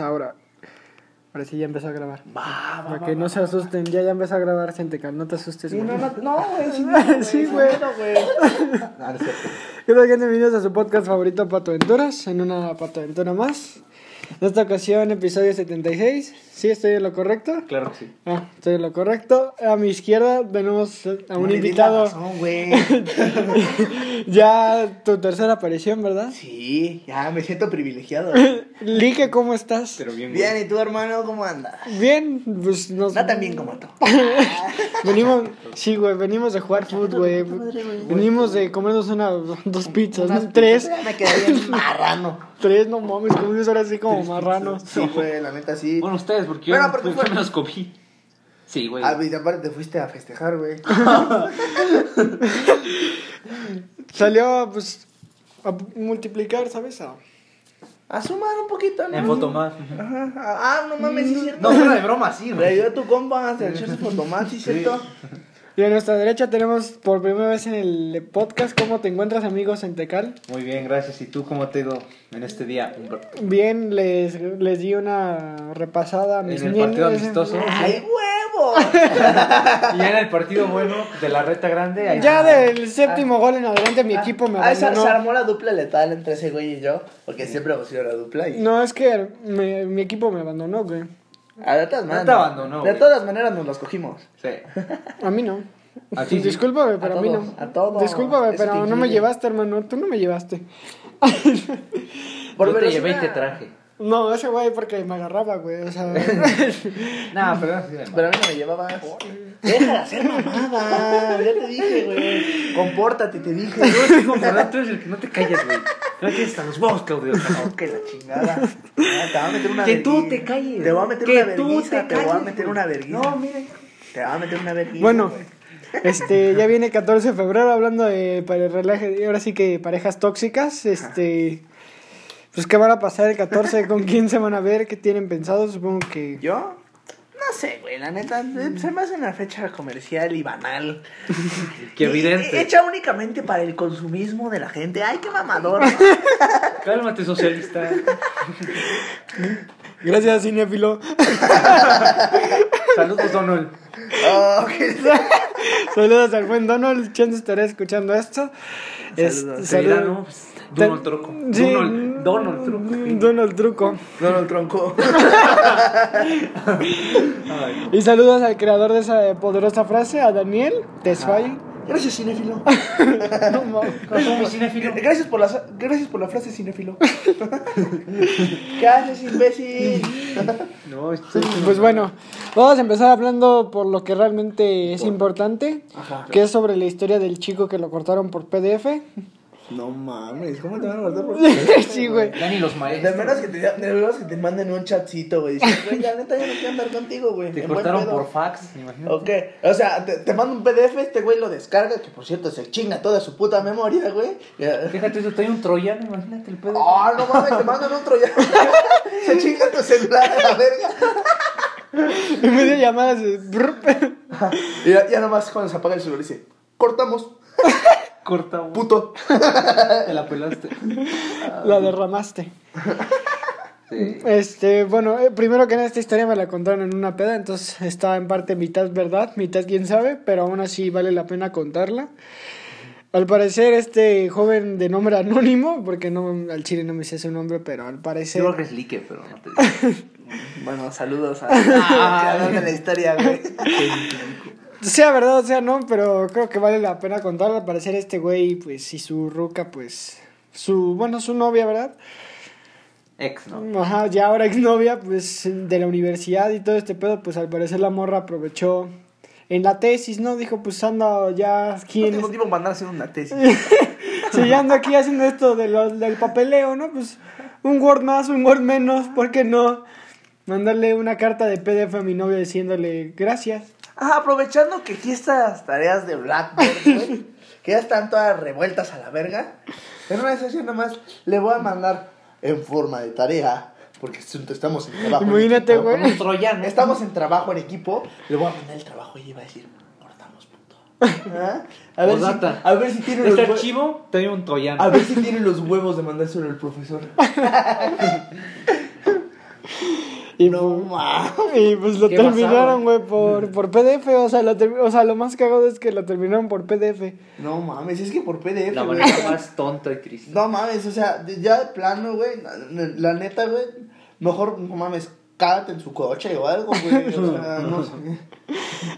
ahora. Ahora sí ya empezó a grabar. Va, va, Para va, que va, no se va. asusten, ya ya empezó a grabar, Centecal, no te asustes. Sí, güey. no, no, no, güey, sí, Sí, güey. sí, güey. No. ¿Qué tal, gente? Bienvenidos a su podcast favorito, Pato Aventuras, en una Pato Aventura más. En esta ocasión, episodio 76. ¿Sí estoy en lo correcto? Claro que sí. Ah, estoy en lo correcto. A mi izquierda tenemos a un invitado. güey. ya tu tercera aparición, ¿verdad? Sí, ya me siento privilegiado. Like, ¿cómo estás? Pero bien, Bien, ¿y tú, hermano, cómo andas? Bien, pues nos... No tan bien como tú. Venimos, sí, güey, venimos de jugar fútbol, güey. Venimos de comernos una, dos pizzas, ¿no? tres, pizzas, me quedé bien marrano. tres, no mames, comimos ahora así como marranos. Sí, güey, la neta sí. Bueno, ustedes, porque Bueno, yo, porque pues, fue- yo me los comí. Sí, güey. Ah, y aparte te fuiste a festejar, güey. Salió, pues, a multiplicar, ¿sabes? A- A sumar un poquito, ¿no? En foto más. Ajá. Ah, no mames, sí es cierto. No, fuera de broma, sí, Le güey. ayudó a tu compa a echarse fotomás, sí cierto. Y a nuestra derecha tenemos por primera vez en el podcast ¿Cómo te encuentras, amigos en Tecal? Muy bien, gracias. ¿Y tú cómo te ha ido en este día? Bien, les, les di una repasada a mis En el niños. partido amistoso. ¡Ay, huevo! Y ya en el partido bueno de la reta grande. ahí- Ya del séptimo gol en adelante mi equipo me Ah, se, se armó la dupla letal entre ese güey y yo. Porque siempre hemos sido la dupla. Y... No, es que me- mi equipo me abandonó, güey. Ah, de todas No maneras. te abandonó, De güey. todas maneras nos los cogimos. Sí. A mí no. A ti sí. Discúlpame, pero a, mí todos, no. a todos. Discúlpame, pero no me llevaste, hermano. Tú no me llevaste. Por yo te velocidad. llevé y te traje. No, ese güey porque me agarraba, güey. O sea, No, pero Pero a mí no me llevabas. Deja de hacer mamada. Ya te dije, güey. Compórtate, te dije. Tú eres el que no te calles, güey. No tienes hasta los huevos, Claudio. No, que la chingada. Ah, te voy a meter una Que tú te calles. Te voy a meter Que una tú vergüenza. te Te voy a meter una vergüenza. No, mire. Te voy a meter una vergüenza. bueno, este, ya viene 14 de febrero hablando de para el relaje, ahora sí que parejas tóxicas. Este, pues, ¿qué van a pasar el 14? ¿Con quién se van a ver? ¿Qué tienen pensado? Supongo que. ¿Yo? No sé, güey, la neta, se me hace una fecha comercial y banal. Qué evidente. Hecha únicamente para el consumismo de la gente. Ay, qué mamador. Cálmate, socialista. Gracias, cinéfilo. Saludos, Donald. Oh, qué- Saludos al buen Donald. Chance estaré escuchando esto. Es- Saludos. Dirá, saludos. ¿No? Donald Truco. Sí. Donald, Donald Truco. Donald Truco. Donald Tronco. Y saludos al creador de esa poderosa frase, a Daniel Tesfaye. Gracias, cinéfilo. No mames. Mi cinéfilo. Gracias por la, gracias por la frase, cinéfilo. ¿Qué haces, imbécil? No, esto Pues bueno, vamos a empezar hablando por lo que realmente es importante, Ajá. que es sobre la historia del chico que lo cortaron por PDF. No mames, ¿cómo te van a guardar por sí, güey. Dani los De maestros. menos que te, de menos que te manden un chatcito, güey. Dices, Güey, la neta, yo no quiero andar contigo, güey. Te cortaron por fax, imagínate. Ok, o sea, te, te mando un PDF, este güey lo descarga, que por cierto se chinga toda su puta memoria, güey. Ya- Fíjate, eso trae un troyano, imagínate el pedo. Oh, no mames, te mandan otro ya. se chinga tu celular a la verga. En medio de llamadas, Y ya, ya nomás cuando se apaga el celular dice, cortamos, Corta, güey. puto. Te la pelaste. la derramaste. Sí. Este, bueno, eh, primero que nada esta historia me la contaron en una peda, entonces está en parte mitad verdad, mitad quién sabe, pero aún así vale la pena contarla. Al parecer este joven de nombre anónimo, porque no al chile no me sé su nombre, pero al parecer Yo creo que es pero no te digo. Bueno, saludos a de la historia, güey. Sea verdad o sea no, pero creo que vale la pena contarla. Al parecer este güey, pues, y su ruca, pues, su, bueno, su novia, ¿verdad? Ex, ¿no? Ajá, ya ahora exnovia, pues, de la universidad y todo este pedo, pues, al parecer la morra aprovechó en la tesis, ¿no? Dijo, pues, anda ya, No ¿quién tengo tiempo para andar haciendo una tesis. Si ya ando aquí haciendo esto de los, del papeleo, ¿no? Pues, un Word más, un Word menos, ¿por qué no? Mandarle una carta de PDF a mi novia diciéndole, gracias. Ah, aprovechando que aquí estas tareas de Blackboard, güey, que ya están todas revueltas a la verga. En una sesión nomás le voy a mandar en forma de tarea, porque estamos en trabajo. en Imagínate, equipo. güey. Estamos en trabajo en equipo, le voy a mandar el trabajo y va a decir, cortamos puto. ¿Ah? A ver, si, a ver si tiene los Este archivo trae un troyano. A ver si tiene los huevos de mandárselo al profesor. Y, No pues, mames. y pues lo ¿Qué pasaba, terminaron, güey, por, por PDF. O sea, lo, o sea, lo más cagado es que lo terminaron por PDF. No mames, es que por PDF, La manera más tonta y triste. No mames, o sea, ya de plano, güey. La, la neta, güey. Mejor, no mames, cágate en su coche o algo, güey. O sea, no sé.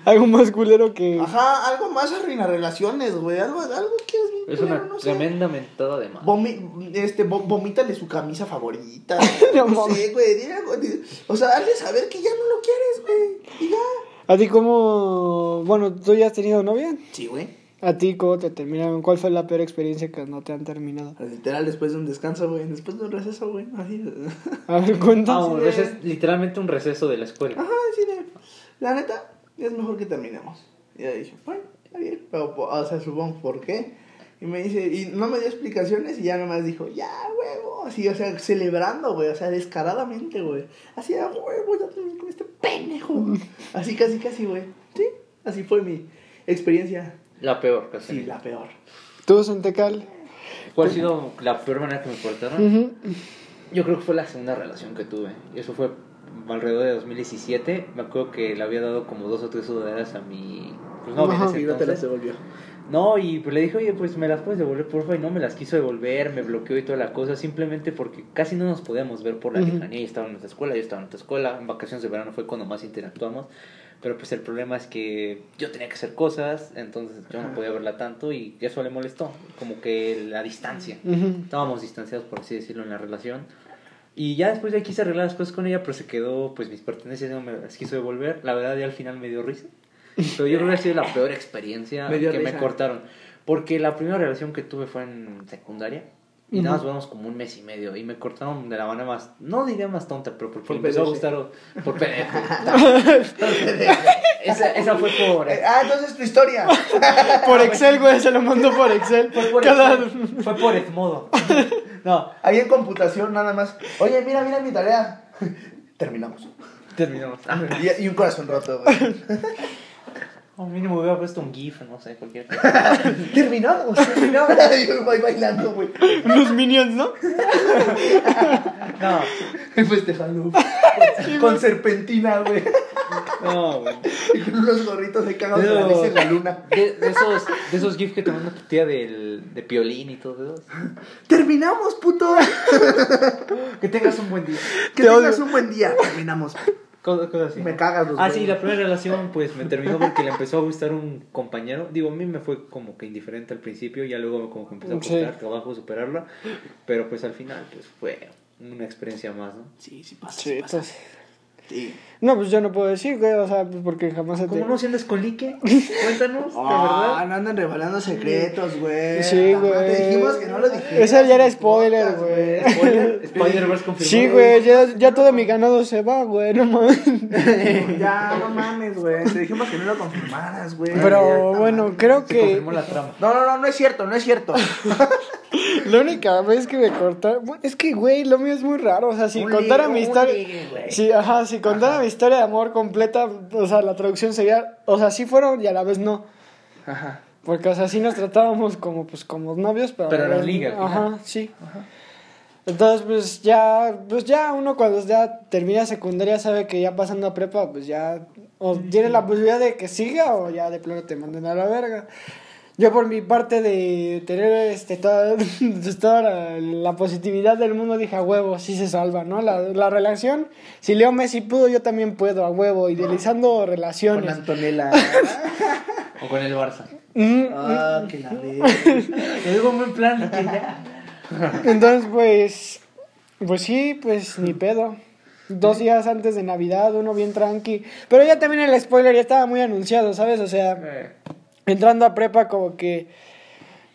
Algo más culero que. Ajá, algo más arruina relaciones, güey. Algo, algo que es bien Es culero, una no sé. tremenda mentada de mano. Vomi este, vo- vomítale su camisa favorita. No no mames. sé, güey. dile algo, di- O sea, hazle saber que ya no lo quieres, güey. Y ya. ¿A ti cómo.? Bueno, tú ya has tenido novia. Sí, güey. ¿A ti cómo te terminaron? ¿Cuál fue la peor experiencia que no te han terminado? Literal, después de un descanso, güey. Después de un receso, güey. Así. A ver, cuenta. Ah, un de- literalmente un receso de la escuela. Ajá, sí, de. La neta, es mejor que terminemos. Y ya dije, bueno, está bien. Pero, o sea, supongo por qué. Y me dice, y no me dio explicaciones y ya nomás dijo, ya, huevo. Así, o sea, celebrando, güey. O sea, descaradamente, güey. Así, a huevo, ya terminé con este pendejo. Así, casi, casi, güey. Sí, así fue mi experiencia. La peor, casi. Sí, la peor. ¿Tú, Sentecal? ¿Cuál ha sido la peor manera que me cortaron? Ujú. Yo creo que fue la segunda relación que tuve. Y eso fue alrededor de 2017. Me acuerdo que le había dado como dos o tres sudaderas a mi pues, novia en Ajá. ese Y no te las devolvió. No, y pues le dije, oye, pues me las puedes devolver, porfa, y no me las quiso devolver, me bloqueó y toda la cosa, simplemente porque casi no nos podíamos ver por la Ujú. lejanía, y estaba en nuestra escuela, yo estaba en nuestra escuela, en vacaciones de verano fue cuando más interactuamos, pero pues el problema es que yo tenía que hacer cosas, entonces yo no podía verla tanto y eso le molestó, como que la distancia. Ujú. Estábamos distanciados, por así decirlo, en la relación. Y ya después de quise arreglar las cosas con ella, pero se quedó, pues mis pertenencias no me las quiso devolver. La verdad, ya al final me dio risa. Pero yo creo que ha sido la peor experiencia Me que me risa. cortaron. Porque la primera relación que tuve fue en secundaria. Y nada más duramos como un mes y medio. Y me cortaron de la manera más, no diría más tonta, pero porque Por me empezó a gustar por PDF. esa, esa fue por... Eh, ah, entonces tu historia. Por Excel, güey, se lo mandó por Excel. Fue por, Cada- Excel, fue por Edmodo. No, Ahí en computación nada más. Oye, mira, mira mi tarea. Terminamos. terminamos. Ah, Y, y un corazón roto, güey. Al mínimo hubiera puesto un GIF, no sé, cualquier cosa. Terminamos, terminamos. Yo voy bailando, güey. Unos minions, ¿no? No, festejando. Con serpentina, güey. no, güey. Y con unos gorritos de cagados de nariz en la luna. De, de esos, de esos GIFs que te manda tu tía del, de Piolín y todo eso. Terminamos, puto. Que tengas un buen día. Que Te tengas odio. un buen día. Terminamos. Cosas, cosas así. Me cagas los Ah, sí, la primera relación pues me terminó porque le empezó a gustar un compañero. Digo, a mí me fue como que indiferente al principio, ya luego como que empezó a Sí. costar trabajo superarla. Pero pues al final pues fue una experiencia más, ¿no? Sí, sí pasa. Sí, Sí, pasa. Sí. No, pues yo no puedo decir, güey, o sea, pues porque jamás se te... ¿Cómo no si andas con Lique? Cuéntanos, de Ah, verdad. no andan revelando secretos, güey. Sí, güey. Te dijimos que no lo dijimos. Ese ya era spoiler, podcast, güey. Spoiler, Spider-Verse confirmado. Sí, güey, ya, ya todo mi ganado se va, güey, no mames. Ya, no mames, güey. Te dijimos que no lo confirmaras, güey. Pero Ya, bueno, creo Se que confirmó la trama. No, no, no, no es cierto, no es cierto. la única vez que me cortaron... Es que, güey, lo mío es muy raro, o sea, si Un contara ligue, mi historia... ligue. Sí, ajá, si contara mi historia de amor completa, o sea, la traducción sería... O sea, sí fueron y a la vez no. Ajá. Porque, o sea, sí nos tratábamos como, pues, como novios, pero... Pero eran eh, liga, Ajá, sí. Entonces, pues, ya, pues, ya uno cuando ya termina secundaria sabe que ya pasando a prepa, pues, ya... O tiene la posibilidad de que siga o ya de plano te manden a la verga. Yo por mi parte de tener este toda, toda la, la positividad del mundo dije a huevo, sí se salva, ¿no? La, la relación, si Leo Messi pudo, yo también puedo, a huevo, idealizando Con relaciones. Antonella. O con el Barça. Mm, ah, que la ve. Lo digo en buen plan. Entonces, pues, pues sí, pues ni pedo. Dos días antes de Navidad, uno bien tranqui. Pero ya también el spoiler ya estaba muy anunciado, ¿sabes? O sea, Eh, entrando a prepa como que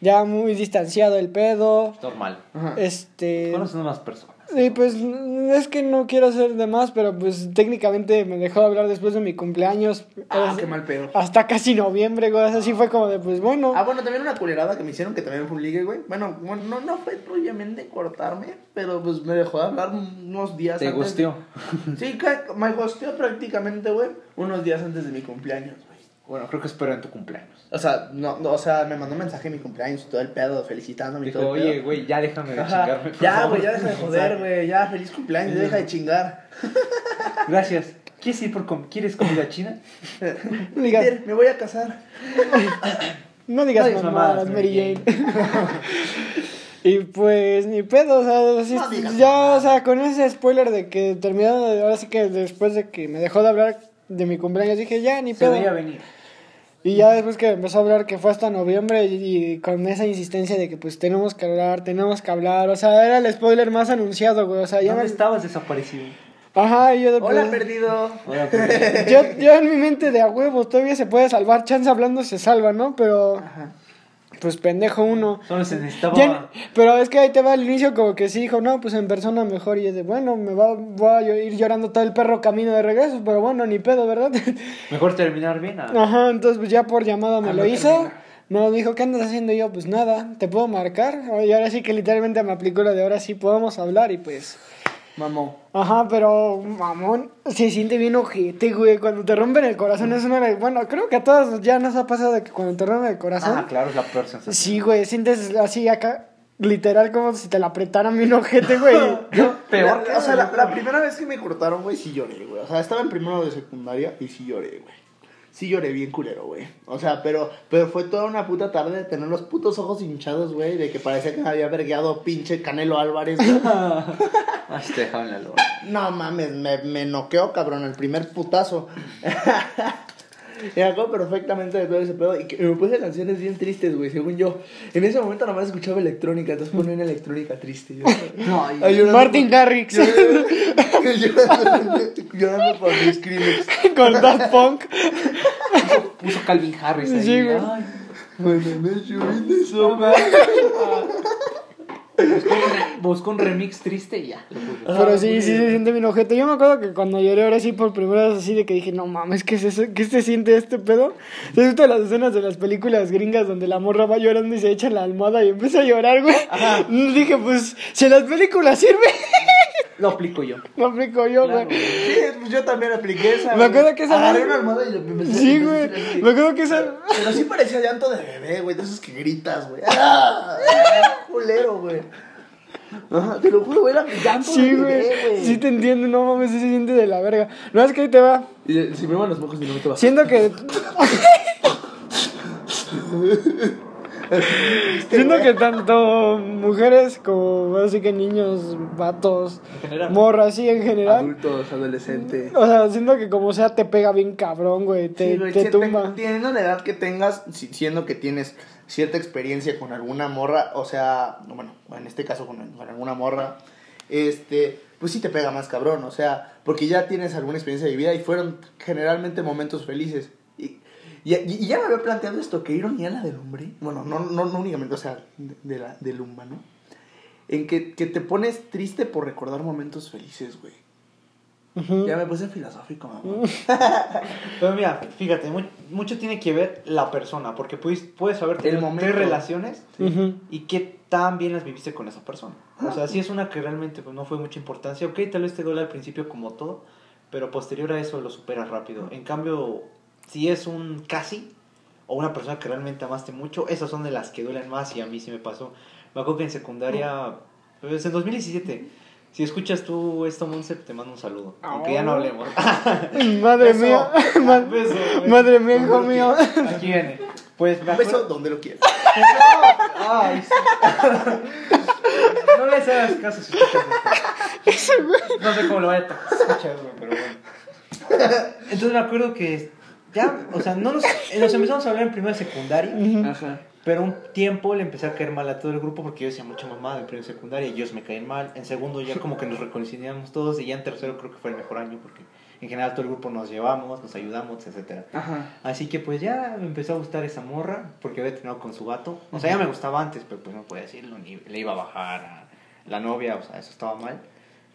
ya muy distanciado el pedo. normal. Ajá. Este... Conoces unas personas. Y pues es que no quiero hacer de más, pero pues técnicamente me dejó de hablar después de mi cumpleaños. Ah, qué mal pedo. Hasta casi noviembre, güey. Así fue como de, pues bueno. Ah, bueno, también una culerada que me hicieron que también fue un ligue, güey. Bueno, bueno, no, no fue propiamente cortarme, pero pues me dejó de hablar unos días Te antes. gusteó. Sí, me gusteó prácticamente, güey, unos días antes de mi cumpleaños. Bueno, creo que espero en tu cumpleaños. O sea, no, no, o sea, me mandó un mensaje de mi cumpleaños y todo el pedo, felicitándome y Dijo, todo el oye, pedo. güey, ya déjame de chingarme. por Ya, favor". güey, ya deja de joder, güey. Ya, feliz cumpleaños, ya deja de chingar. Gracias. ¿Quieres ir por com- ¿Quieres comida china? No digas, Peter, me voy a casar. no digas No digas mamadas, mamadas, Mary Mary Jane. y pues ni pedo, o sea, No digas ya, o sea, con ese spoiler de que terminaron, ahora sí que después de que me dejó de hablar de mi cumpleaños, dije, ya, ni Se pedo. veía venir. Y ya después que empezó a hablar que fue hasta noviembre y, y con esa insistencia de que pues tenemos que hablar, tenemos que hablar, o sea, era el spoiler más anunciado, güey, o sea, ya ¿Dónde me... estabas desaparecido? Ajá, y yo de Hola, pues, perdido. Ahora, pues, yo, yo en mi mente de a huevo todavía se puede salvar, chance hablando se salva, ¿no? Pero Ajá. Pues pendejo uno. Solo se necesitaba. Ya- pero es que ahí te va al inicio como que sí dijo, no, pues en persona mejor. Y es de, bueno, me va, voy a ir llorando todo el perro camino de regreso, pero bueno, ni pedo, ¿verdad? Mejor terminar bien. ah. Ajá, entonces pues ya por llamada me Ah, lo no hizo. termina. Me dijo, ¿qué andas haciendo? Y yo, pues nada, ¿te puedo marcar? Y ahora sí que literalmente me aplicó la de ahora sí podemos hablar y pues... Mamó. Ajá, pero mamón, se siente bien ojete, güey. Cuando te rompen el corazón es una de... Bueno, creo que a todos ya nos ha pasado de que cuando te rompen el corazón... Ah, claro, es la peor sensación. Sí, güey, sientes así acá, literal como si te la apretaran bien ojete, güey. Yo, peor La- o sea, la, la primera vez que me cortaron, güey, sí lloré, güey. O sea, estaba en primero de secundaria y sí lloré, güey. Sí lloré bien culero, güey. O sea, pero, pero fue toda una puta tarde de tener los putos ojos hinchados, güey, de que parecía que me había vergueado pinche Canelo Álvarez. No mames, me, me noqueó, cabrón, el primer putazo. Me acuerdo perfectamente de todo ese pedo y que me puse canciones bien tristes, güey, según yo. En ese momento nada más escuchaba electrónica, entonces ponía una electrónica triste. Yo, No, Ay, llorando Martin Garrix llorando, llorando por mis crímenes. con Daft Punk. puso Calvin Harris ahí. Sí, güey. Ay, met you buscó, un re- buscó un remix triste y ya. Pero sí, sí se siente bien ojete. Yo me acuerdo que cuando lloré ahora sí por primera vez así de que dije, no mames, ¿qué, es eso? ¿qué se siente este pedo? ¿Se visto las escenas de las películas gringas donde la morra va llorando y se echa en la almohada y empieza a llorar, güey? Dije, pues, si las películas sirve, Lo aplico yo. lo aplico yo, Claro, güey. Sí, pues yo también apliqué esa. Me acuerdo güey. que esa Agarré una almohada y lo empecé Sí, güey. Me acuerdo que esa... Pero sí parecía llanto de bebé, güey, de esos que gritas, güey. ¡Ah! Culero, güey. Ajá, te lo juro, güey, era llanto Sí, de bebé, güey. Sí te entiendo, no mames, sí se siente de la verga. No, es que ahí te va. Y si me van los mocos y no me te vas. Siento que. Siento que tanto mujeres como así que niños, vatos, morras, sí, en general. Adultos, adolescentes. O sea, siento que como sea te pega bien cabrón, güey. Te, Sí, güey, te si tumba. Teniendo la edad que tengas, si- siendo que tienes cierta experiencia con alguna morra, o sea, bueno, en este caso con, con alguna morra, este, pues sí te pega más cabrón, o sea, porque ya tienes alguna experiencia de vida y fueron generalmente momentos felices. Y, y, y ya me había planteado esto, que ironía la del hombre, bueno, no, no, no únicamente, o sea, de, de la, del humano, en que, que te pones triste por recordar momentos felices, güey. Ya me puse filosófico, mamá. Pero mira, fíjate, mu- mucho tiene que ver la persona, porque puedes, puedes tenido momento. tres relaciones Ujú. y qué tan bien las viviste con esa persona. O sea, si es una que realmente pues, no fue mucha importancia, ok, tal vez te duele al principio como todo, pero posterior a eso lo superas rápido. En cambio, si es un casi o una persona que realmente amaste mucho, esas son de las que duelen más y a mí sí me pasó. Me acuerdo que en secundaria, pues en 2017, si escuchas tú esto, Monse, te mando un saludo, aunque ya no Oh. hablemos. Madre Beso. mía. Ma- Beso. Madre mía, hijo mío. Aquí viene. Pues me beso donde lo quieras. Ay, sí. No les hagas caso si escuchas esto. No sé cómo lo vaya a escuchar, pero bueno. Entonces me acuerdo que ya, o sea, no nos, nos empezamos a hablar en primera secundaria, Ajá. pero un tiempo le empecé a caer mal a todo el grupo porque yo decía mucha mamada en primera secundaria y ellos me caían mal. En segundo ya como que nos reconciliamos todos y ya en tercero creo que fue el mejor año porque en general todo el grupo nos llevamos, nos ayudamos, etcétera. Ajá. Así que pues ya me empezó a gustar esa morra porque había terminado con su vato. O sea, ya me gustaba antes, pero pues no podía decirlo, ni le iba a bajar a la novia, o sea, eso estaba mal.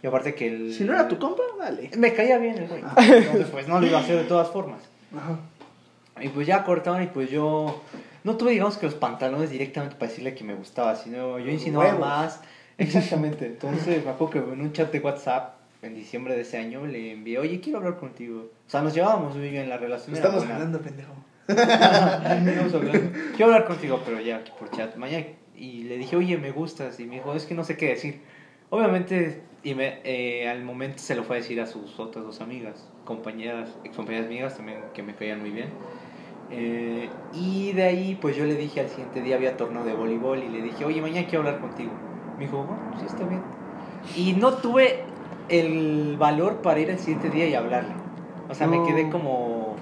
Y aparte que el... Si no era tu compa, dale. Me caía bien el güey. Entonces pues no lo iba a hacer de todas formas. Ajá. Y pues ya cortaban y pues yo... No tuve digamos que los pantalones directamente para decirle que me gustaba, sino yo insinuaba Huevos. más. Exactamente. Entonces me acuerdo que en un chat de WhatsApp en diciembre de ese año le envié, oye, quiero hablar contigo. O sea, nos llevábamos muy bien la relación. Estamos buena. hablando, pendejo. Estamos hablando. Quiero hablar contigo, pero ya aquí por chat. Mañana. Y le dije, oye, me gustas. Y me dijo, es que no sé qué decir. Obviamente Y me, eh, al momento se lo fue a decir a sus otras dos amigas, compañeras, ex compañeras amigas también que me caían muy bien. Eh, y de ahí, pues yo le dije al siguiente día había torneo de voleibol y le dije, oye, mañana quiero hablar contigo. Me dijo, bueno, sí, está bien. Y no tuve el valor para ir al siguiente día y hablarle. O sea, me quedé como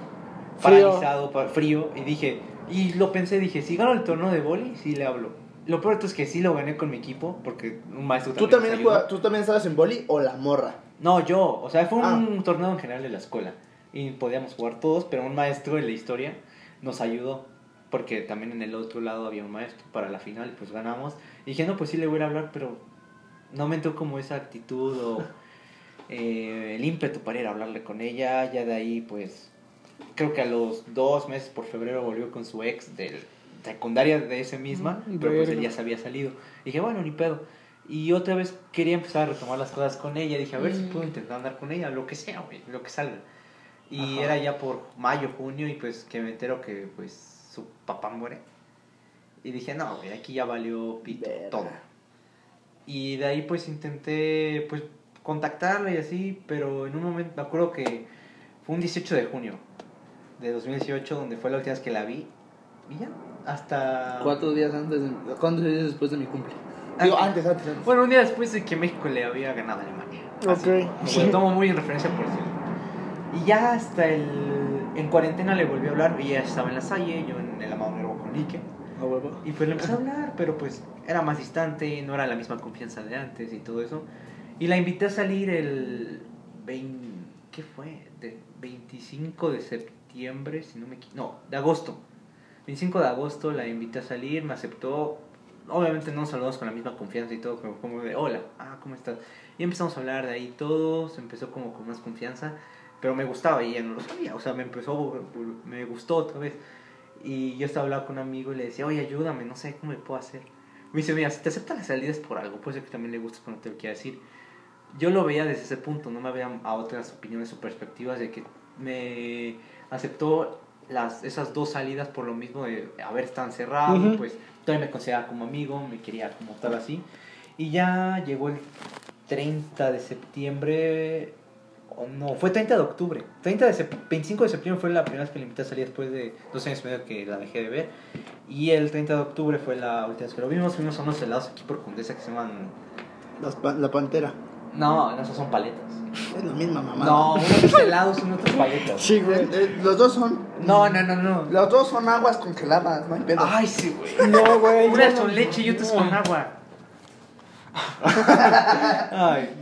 Frío. paralizado, pa- frío, y dije, y lo pensé, dije, si gano el torneo de vóley, sí le hablo. Lo peor es que sí lo gané con mi equipo, porque un maestro ¿Tú también, también, ayudó. juega- ¿Tú también estabas en boli o la morra? No, yo, o sea, fue un Ah. torneo en general de la escuela y podíamos jugar todos, pero un maestro de la historia nos ayudó, porque también en el otro lado había un maestro para la final y pues ganamos. Y dije, no, pues sí le voy a hablar, pero no me entró como esa actitud o eh, el ímpetu para ir a hablarle con ella. Ya de ahí, pues, creo que a los dos meses por febrero volvió con su ex de secundaria de ese misma, Mm, pero pues él ya se había salido. dije, bueno, ni pedo. Y otra vez quería empezar a retomar las cosas con ella. Dije, a ver si Mm. puedo intentar andar con ella, lo que sea, güey, lo que salga. Y Ajá. era ya por mayo, junio, y pues que me entero que pues su papá muere. Y dije, no, güey, aquí ya valió pito, todo. Y de ahí pues intenté pues contactarla y así, pero en un momento, me acuerdo que fue un 18 de junio de 2018 donde fue la última vez que la vi. Y ya, hasta... Cuatro días antes, de, ¿cuántos días después de mi cumple? Ah, Digo, ok. antes, antes, antes. Bueno, un día después de que México le había ganado a Alemania. Así, Ok. Lo tomo muy en referencia por eso. Y ya hasta el... En cuarentena le volví a hablar, y ella estaba en la Salle, yo en el Amado Nervo con huevo. Y pues le empecé a hablar, pero pues era más distante, no era la misma confianza de antes y todo eso. Y la invité a salir el 20, ¿qué fue? De 25 de septiembre, si no me equi- no, de agosto. 25 de agosto la invité a salir, me aceptó. Obviamente no nos saludamos con la misma confianza y todo, como, como de hola, ah, ¿cómo estás? Y empezamos a hablar de ahí todo, se empezó como con más confianza, pero me gustaba y ella no lo sabía, o sea, me empezó, me gustó otra vez. Y yo estaba hablando con un amigo y le decía, oye, ayúdame, no sé cómo le puedo hacer. Me dice, mira, si te acepta la salida es por algo, puede ser que también le gustes, pero no te lo quiera decir. Yo lo veía desde ese punto, no me veía a otras opiniones o perspectivas de que me aceptó las, esas dos salidas por lo mismo de haber estado encerrado, Ujú. pues todavía me consideraba como amigo, me quería como tal así. Y ya llegó el 30 de septiembre, o no, fue 30 de octubre. 30 de sep- 25 de septiembre fue la primera vez que le invité a salir después de dos años y medio que la dejé de ver. Y el 30 de octubre fue la última vez que lo vimos. Fuimos a unos helados aquí por Condesa que se llaman... Las pa- la pantera. No, no, esos son paletas. Es la misma mamá. No, unos helados son otras paletas. Sí, güey. los dos son. No, no, no, no. Los dos son aguas congeladas, no hay pedo. Ay, sí, güey. No, güey. Una es no, con no. leche y otra es con agua. Ay,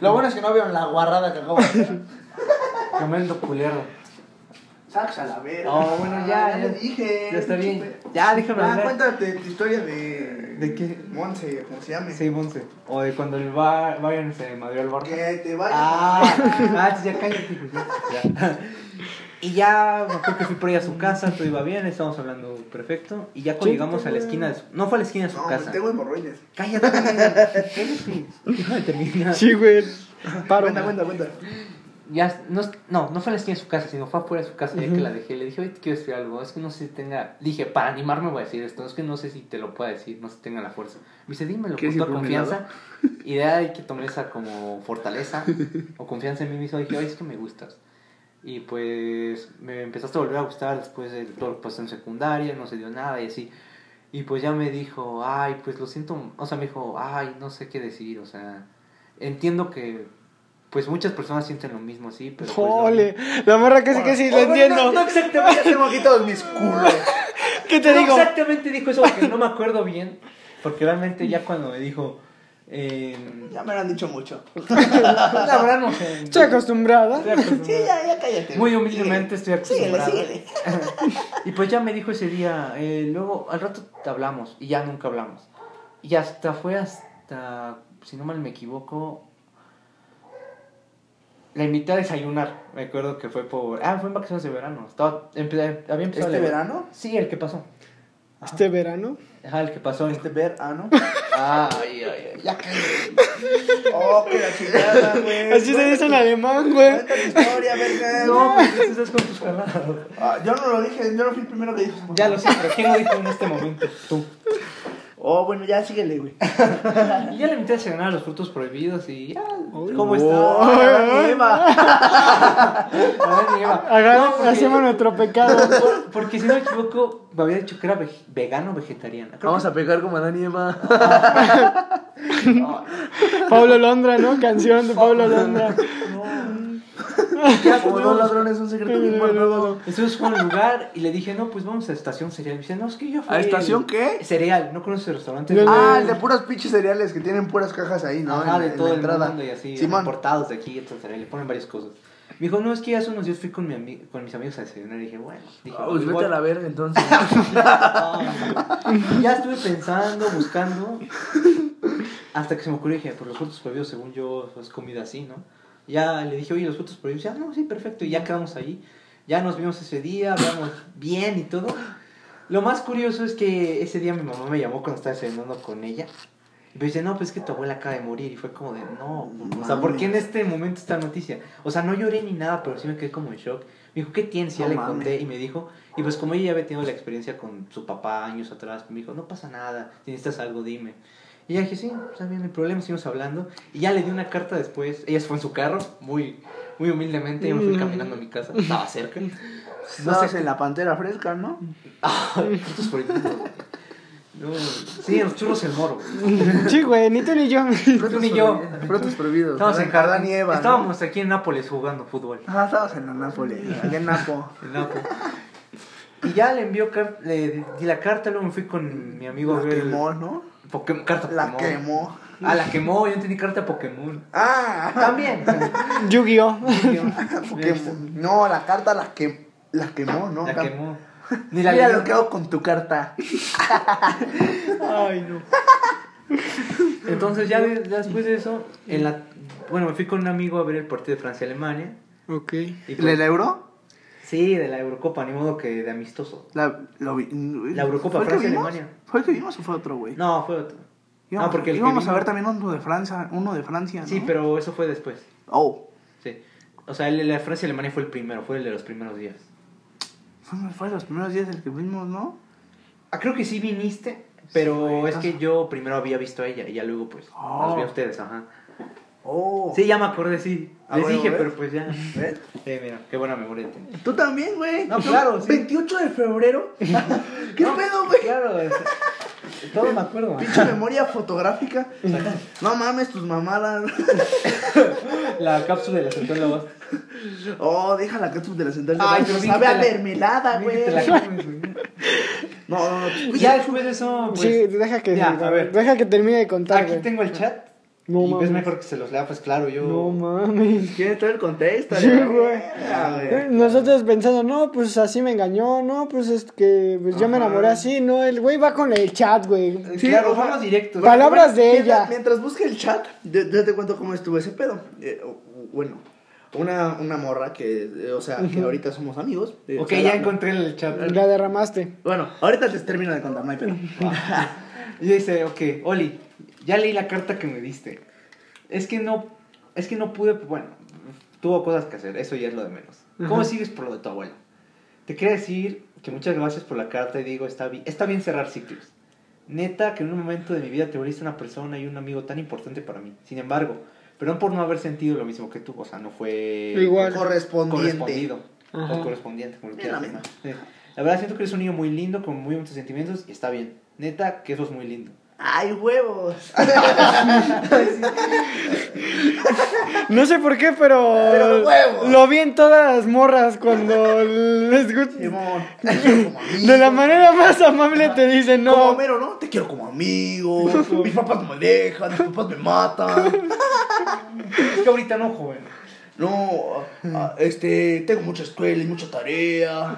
Lo bueno es que no vieron la guarrada que acabo de hacer. tremendo culero. Sax a la verga. Oh, bueno, ya, ya ya. le dije. Ya está bien. Ya, déjame hablar. cuéntate tu historia de. ¿De qué? Monse, ¿cómo se llama? Sí, Monse. O de cuando el bar, Bayern se madrió al Barça. Que te vayas. Ah, ah, sí, ya cállate, ya. Y ya, me acuerdo que fui por ahí a su casa, todo iba bien, estábamos hablando perfecto. Y ya cuando llegamos a la esquina de su... No fue a la esquina de su no, casa. tengo hemorroides. Cállate, cállate. Déjame terminar. Sí, güey. Paro. Cuenta, cuenta, cuenta. Ya, no, no, no fue a la esquina de su casa, sino fue afuera de su casa, ya que la dejé. Le dije, oye, te quiero decir algo. Es que no sé si tenga. Dije, para animarme voy a decir esto. Es que no sé si te lo pueda decir, no sé si tenga la fuerza. Me dice, dímelo con ¿Quieres ir toda confianza. Y de ahí que tomé esa como fortaleza o confianza en mí mismo. Dije, oye, es que me gustas. Y pues me empezaste a volver a gustar después de todo lo que pasó en secundaria, no se dio nada y así. Y pues ya me dijo, ay, pues lo siento. O sea, me dijo, ay, no sé qué decir. O sea, entiendo que. Pues muchas personas sienten lo mismo así, pero. Pues, lo- Jole. La morra que sí que sí, lo Oh, entiendo. No, no exactamente, tengo aquí todos mis culos. ¿Qué te No digo? exactamente dijo eso porque no me acuerdo bien. Porque realmente ya cuando me dijo. Eh, Ya me lo han dicho mucho. la verdad no sé. Estoy acostumbrada. Estoy. Sí, ya, ya cállate. Muy humildemente estoy Síguele, acostumbrado. síguele. Y pues ya me dijo ese día, eh, luego al rato te hablamos y ya nunca hablamos. Y hasta fue hasta, si no mal me equivoco, la invité a desayunar. Me acuerdo que fue por... Ah, fue en vacaciones de verano. Estaba, empe- había empezado ¿Este verano? Sí, el que pasó. Este verano. Ajá, el que pasó. Este verano. Ay, ay, ay. Ya. Oh, que la chingada, güey. Así se dice en alemán, güey. Cuenta tu historia, verga. No, pues tú estás con tus jaladas. Ah, yo no lo dije, yo no fui el primero que dijo. Ya lo sé, pero ¿quién lo dijo en este momento? Tú. Oh, bueno, ya síguele, güey. Y ya le invité a cenar a los frutos prohibidos y ya. ¿Cómo Oh, está? Adán y Eva. Adán y Eva. Haga- No, porque- hacemos nuestro pecado. por- Porque si no me equivoco, me había dicho que era veg- vegano o vegetariana. Creo Vamos a pegar como Adán y Eva. que- Pablo Londra, ¿no? Canción de Pablo Londra. Ya Como dos ladrones, un secreto bien guardado. Estuvimos con el lugar y le dije, no, pues vamos a Estación Cereal. Y dice, no, es que yo fui. ¿A Estación el- qué? Cereal, ¿no conoces el restaurante? No, no. Ah, el de puros pinches cereales que tienen puras cajas ahí, ¿no? Ajá, En- de en todo la el entrada. mundo y así, Simón. importados de aquí, etcétera, le ponen varias cosas. Me dijo, no, es que hace unos días fui con, mi ami- con mis amigos a desayunar y dije, bueno, dije, Ah, pues igual- vete a la verga entonces. ya estuve pensando, buscando, hasta que se me ocurrió, dije, por los frutos prohibidos, según yo, es comida así, ¿no? Ya le dije, oye, los frutos prohibidos, ya, no, sí, perfecto, y ya quedamos ahí. Ya nos vimos ese día, hablamos bien y todo. Lo más curioso es que ese día mi mamá me llamó cuando estaba desayunando con ella. Y me dice, no, pues es que tu abuela acaba de morir. Y fue como de, no, o sea, ¿por qué en este momento esta noticia? O sea, no lloré ni nada, pero sí me quedé como en shock. Me dijo, ¿qué tienes? Y ya No le conté y me dijo, y pues como ella ya había tenido la experiencia con su papá años atrás, me dijo, no pasa nada, si necesitas algo, dime. Y ya dije, sí, está bien, hay problema, seguimos hablando. Y ya le di una carta después, ella se fue en su carro, muy, muy humildemente, yo me fui Mm. caminando a mi casa, estaba cerca. No sé, en la pantera fresca, ¿no? Ay, frutos prohibidos. No, sí, en los churros el moro. Sí, güey, ni tú ni yo. Tú ni yo. Frutos prohibidos. Estábamos en Adán y Eva. ¿no? Estábamos aquí en Nápoles jugando fútbol. Ah, estábamos en la Nápoles. Allá en Napo. En Napo. Y ya le envió le di la carta, luego me fui con mi amigo el- ¿no? Pokémon, carta La Pokémon. quemó. Ah, la quemó, yo entendí carta Pokémon. Ah, También. Yu-Gi-Oh! Pokémon. No, la carta la, que, la quemó, ¿no? La quemó. Ni la Mira lo que hago con tu carta. Ay, no. Entonces ya, de- ya después de eso, en la, bueno, me fui con un amigo a ver el partido de Francia-Alemania. Ok. Y ¿El euro? Sí, de la Eurocopa, ni modo que de amistoso. La, lo vi- La Eurocopa, ¿Fue el que Francia, vimos? Alemania. ¿Fue el que vimos o fue otro, güey? No, fue otro. Íbamos, porque el que íbamos a ver también uno de Francia, uno de Francia, ¿no? Sí, pero eso fue después. Oh, Sí. O sea, el de la Francia-Alemania fue el primero, fue el de los primeros días. fue, fue los primeros días del que vimos, ¿no? Ah, creo que sí viniste, pero Sí, güey, es que yo primero había visto a ella y ya luego pues Oh. los vi a ustedes, ajá. Oh. Sí, ya me acordé, sí. Ah, Les bueno, dije, ¿ves? pero pues ya. ¿Ves? Sí, mira, qué buena memoria tienes. Tú también, güey. No, claro, sí. 28 de febrero. ¿Qué No, pedo, güey? Claro, es- todo me acuerdo. Pinche memoria fotográfica. No mames, tus mamadas. La cápsula de la central la vas. Oh, deja la cápsula de la central. Ay, Ay, pero sabe a mermelada, güey. No, no, no. Ya después de eso, pues. sí, deja que, ya, a ver. deja que termine de contar, Aquí tengo el chat. No y pues mames. mejor que se los lea, pues claro, yo. No mames. ¿Quiere todo el contexto? Sí, güey. güey. Nosotros pensando, no, pues así me engañó, no, pues es que pues yo me enamoré así, no, el güey va con el chat, güey. Sí, claro, o sea, vamos directos. Palabras de Mientras- ella. Mientras busque el chat, yo, yo te cuento cómo estuvo ese pedo. Eh, bueno, una, una morra que, eh, o sea, que ahorita somos amigos. eh, Ok, o sea, ya la- encontré el chat. La derramaste. Bueno, ahorita les termino de contar, no hay pedo. Y dice, ok, Oli, ya leí la carta que me diste. Es que no, es que no pude, bueno, tuvo cosas que hacer, eso ya es lo de menos. ¿Cómo Ajá. sigues por lo de tu abuela? Te quería decir que muchas gracias por la carta y digo, está bien, está bien cerrar ciclos. Neta, que en un momento de mi vida te volviste una persona y un amigo tan importante para mí. Sin embargo, perdón por no haber sentido lo mismo que tú, o sea, no fue Igual. Correspondiente. correspondido Ajá. o correspondiente, como lo Bien, quieras la llamar. Sí. La verdad siento que eres un niño muy lindo, con muy muchos sentimientos y está bien. Neta, que eso es muy lindo. ¡Ay, huevos! No sé por qué, pero, Pero huevos. lo vi en todas las morras cuando les gusta. Como. De la manera más amable te dicen, Como no. Homero, ¿no? Te quiero como amigo. mis papás no me dejan, mis papás me matan. Es que ahorita no, joven. No, este, tengo mucha escuela y mucha tarea.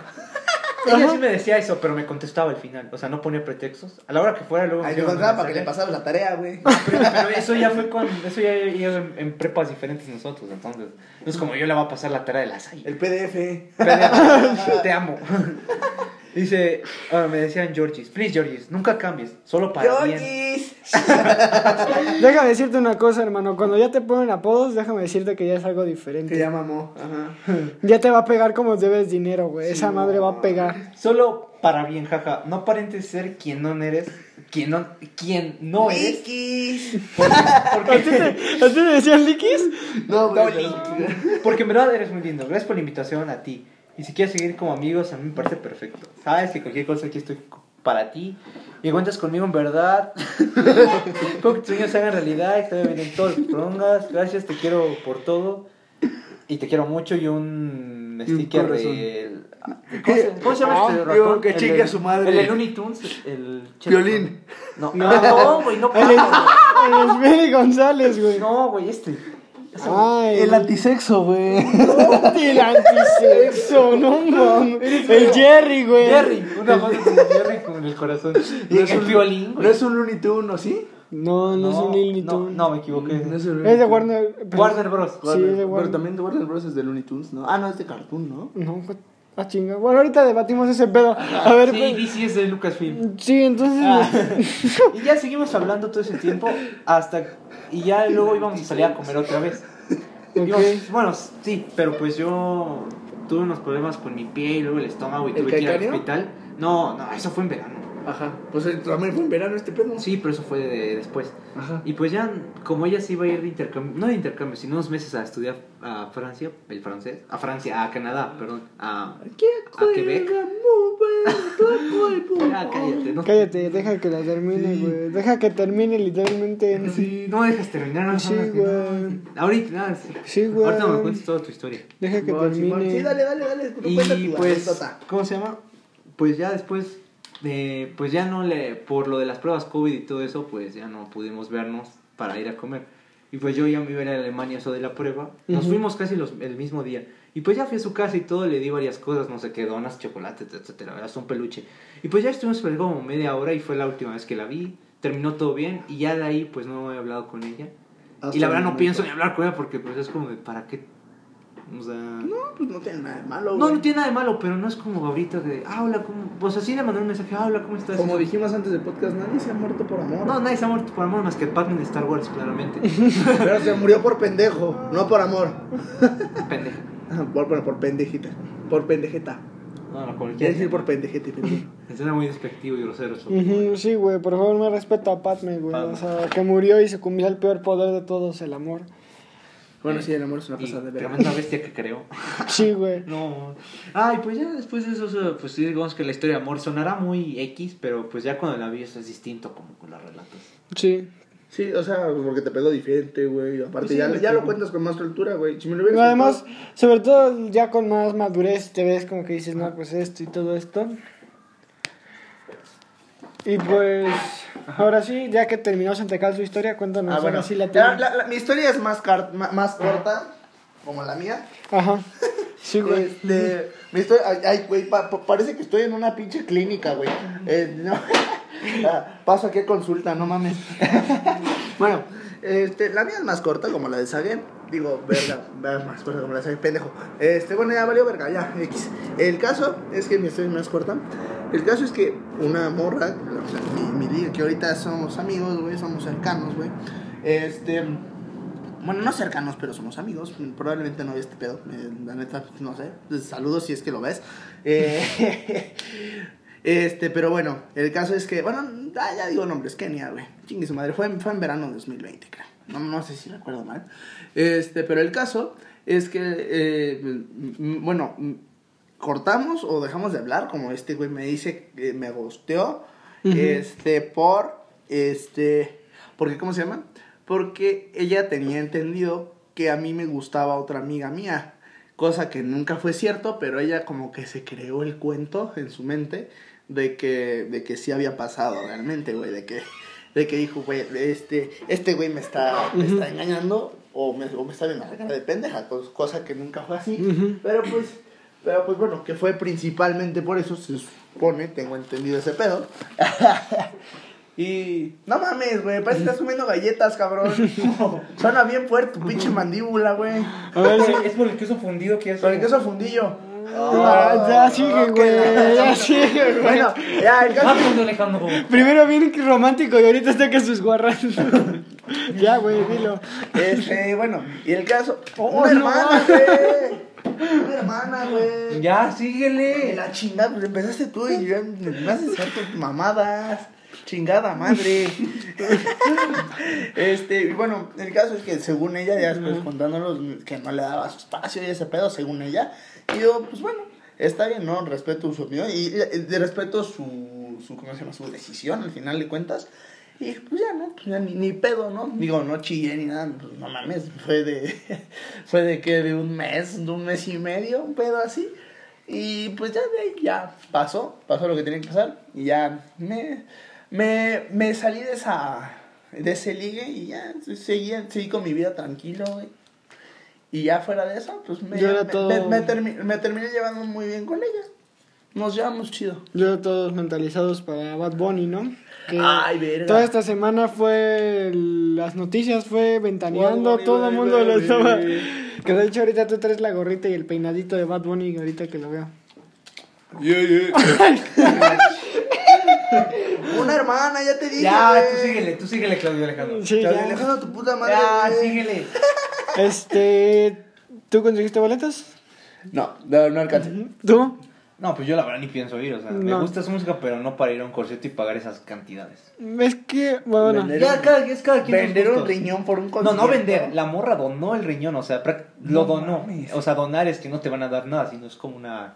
Ella sí me decía eso, pero me contestaba al final. O sea, no ponía pretextos. A la hora que fuera, luego. me Ay, te enviaba un contaba para que le pasaras la tarea, güey. Pero, pero eso ya fue con. Eso ya iba en, en prepas diferentes nosotros. Entonces, no es como yo le voy a pasar la tarea de la SAI. El PDF. Te amo. Dice, ah, me decían Georgis, please Georgis, nunca cambies, solo para bien. Georgis. Déjame decirte una cosa, hermano. Cuando ya te ponen apodos, déjame decirte que ya es algo Que diferente. ya mamó. Ajá. Ya te va a pegar como debes dinero, güey. Esa madre va a pegar. Solo para bien, jaja. No aparentes ser quien no eres, quien no, quien no eres. Liquis. Porque, ¿A ti te, te decían liquis? No, No, güey. Liquis. porque en verdad eres muy lindo. Gracias por la invitación a ti. Y si quieres seguir como amigos, a mí me parece perfecto. Sabes que cualquier cosa aquí estoy para ti. Y cuentas conmigo en verdad. Espero que tus sueños se hagan realidad y te vayan bien en todo lo que. Gracias, te quiero por todo. Y te quiero mucho. Y un sticker de. ¿Cómo se, cómo se llama este ratón? que El chingue a su madre. El de Looney Tunes. El Violín. No, no, no, güey, no, El, no, el Esmeri González, güey. no, güey, este. Ay, El antisexo, güey. el antisexo, no mames. El Jerry, güey. Jerry, una foto con Jerry con el corazón. Y el violín, No es un Looney Tunes, ¿o sí? No, no, es un Looney no, Tunes. no, me equivoqué. No es un Es de Warner. pero- Warner Bros. Sí, es de Pero Warner. también de Warner Bros. es de Looney Tunes, ¿no? Ah, no, es de Cartoon, ¿no? No, ah, chinga. Bueno, ahorita debatimos ese pedo. A ver, Sí, pues- DC es de Lucasfilm. sí, entonces. Ah. y ya seguimos hablando todo ese tiempo hasta y ya luego íbamos a salir a comer otra vez. Íbamos- bueno, sí, pero pues yo tuve unos problemas con mi pie y luego el estómago y ¿El tuve que ir al hospital. No, no, eso fue en verano. Ajá. Pues también fue en verano este pedo. Sí, pero eso fue de- después. Ajá. Y pues ya, como ella se iba a ir de intercambio, no de intercambio, sino unos meses a estudiar a Francia, el francés, a Francia, a Canadá, perdón, a, a Quebec. Ah, cállate, no, Cállate, deja que la termine, güey. Deja que termine literalmente. Sí, no me dejas terminar, no Sí, no. güey. Ahorita, nada, sí. Sí, güey. Ahorita me cuentes toda tu historia. Deja que termine. Sí, dale, dale, dale. Y pues, anécdota. ¿cómo se llama? Pues ya después, de, pues ya no le, por lo de las pruebas COVID y todo eso, pues ya no pudimos vernos para ir a comer. Y pues yo ya me iba a ir a Alemania eso de la prueba. Nos fuimos casi los, el mismo día. Y pues ya fui a su casa y todo, le di varias cosas, no sé qué, donas, chocolates, etcétera, hasta un peluche. Y pues ya estuvimos como media hora y fue la última vez que la vi. Terminó todo bien y ya de ahí pues no he hablado con ella. Hasta y la verdad no pienso ni hablar con ella porque pues es como de, ¿para qué? O sea... No, pues no tiene nada de malo, No, güey. no tiene nada de malo, pero no es como ahorita de, ah, hola, ¿cómo? Pues así le mandé un mensaje, ah, hola, ¿cómo estás? Como dijimos antes del podcast, nadie se ha muerto por amor. No, nadie se ha muerto por amor más que Batman de Star Wars, claramente. Pero se murió por pendejo, no por amor. Pendeja. Por, bueno, por pendejita. Por pendejeta. No, no, Quiere cualquiera. decir por pendejete, pendejo. Suena muy despectivo y grosero eso. Ujú, sí, güey, por favor me respeta a Padme, güey. Padme. O sea, que murió y se comió el peor poder de todos, el amor. Bueno, sí, el amor es una pasada de verga. tremenda bestia que creo. Sí, güey. No. Ay, pues ya después de eso, o sea, pues sí, digamos que la historia de amor sonará muy X, pero pues ya cuando la vi eso es distinto como con las relatos. Sí. Sí, o sea, porque te pegó diferente, güey. Aparte, Pues sí, ya, ya lo cuentas con más cultura, güey. Si me lo hubieras Además, contado- sobre todo ya con más madurez te ves como que dices, no, pues esto y todo esto. Y pues, ahora sí, ya que terminó Santecal su historia, cuéntanos Ah, ahora bueno. sí la La- la- la- mi historia es más, car- más corta, como la mía. Ajá. Sí, güey. Este, mi historia, ay, güey, pa- pa- parece que estoy en una pinche clínica, güey. Eh, no. Ah, Paso aquí a consulta, no mames. bueno, este, la mía es más corta, como la de Sagen. Digo, verga, verga, más corta como la de Sagen, pendejo. Este, bueno, ya valió verga, ya, X. El caso es que mi historia es más corta. El caso es que una morra, o mi, mi que ahorita somos amigos, güey, somos cercanos, güey. Este. Bueno, no cercanos, pero somos amigos. Probablemente no ve este pedo. eh, la neta, no sé. Saludos si es que lo ves. Eh, este, pero bueno, el caso es que, bueno, ah, ya digo nombres, Kenia, güey. Chingue su madre. Fue, fue en verano de 2020, creo. No, no sé si recuerdo mal. Este, pero el caso es que, eh, bueno, cortamos o dejamos de hablar, como este güey me dice que me gusteó. Ujú. Este, por, este, porque, ¿cómo se llama? Porque ella tenía entendido que a mí me gustaba otra amiga mía. Cosa que nunca fue cierto, pero ella como que se creó el cuento en su mente de que, de que sí había pasado realmente, güey. De que, de que dijo, güey, este, este güey me está, me está engañando o me, o me está viendo la cara de pendeja. cos- Cosa que nunca fue así. Ujú. Pero pues, pero pues bueno, que fue principalmente por eso, se supone, tengo entendido ese pedo. y no mames, güey, parece que estás comiendo galletas, cabrón. Suena bien fuerte tu pinche mandíbula, güey. Es por el queso fundido que hace. Con el queso fundillo. Ah, ya sigue, Oh, güey. Ya sigue, güey. Bueno, ya, el caso. Vamos, Alejandro. Primero bien romántico y ahorita está que sus guarras. ya, güey, dilo. Este, bueno, y el caso. Oh, una no. hermana, güey. Hermana, güey. Ya, síguele. la chingada, pues empezaste tú y ya me haces tus mamadas. Chingada madre. este, bueno, el caso es que según ella, ya después contándonos que no le daba su espacio y ese pedo, según ella. Y yo, pues bueno, está bien, ¿no? Respeto su opinión y, y de respeto su, su, ¿cómo se llama? Su decisión, al final de cuentas. Y pues ya, ¿no? Pues ya ni, ni pedo, ¿no? Digo, no chillé ni nada, pues no mames, fue de, fue de que de un mes, de un mes y medio, un pedo así. Y pues ya de ahí ya pasó, pasó lo que tenía que pasar y ya me, me, me salí de esa, de ese ligue y ya seguí, seguí con mi vida tranquilo, güey. Y ya fuera de eso, pues me, me, todo- me, me termi- me terminé llevando muy bien con ella. Nos llevamos chido. Yo todos mentalizados para Bad Bunny, ¿no? Que Ay, verga. Toda esta semana fue el- las noticias, fue ventaneando, Bunny, todo el mundo lo estaba. Que de hecho ahorita tú traes la gorrita y el peinadito de Bad Bunny ahorita que lo veo. Una hermana, ya te dije. Ya, tú síguele, tú síguele, Claudio Alejandro. Sí, Claudio ya. Alejandro, tu puta madre. Ya, síguele. Este, ¿tú conseguiste boletas? No, no, no alcancé. ¿Tú? No, pues yo la verdad ni pienso ir, o sea, me No. gusta su música, pero no para ir a un concierto y pagar esas cantidades. Es que, bueno, Vender- Ya, cada, es cada quien Vender un riñón por un No, concierto. no vender, la morra donó el riñón, o sea, lo No donó. mames. O sea, donar es que no te van a dar nada, sino es como una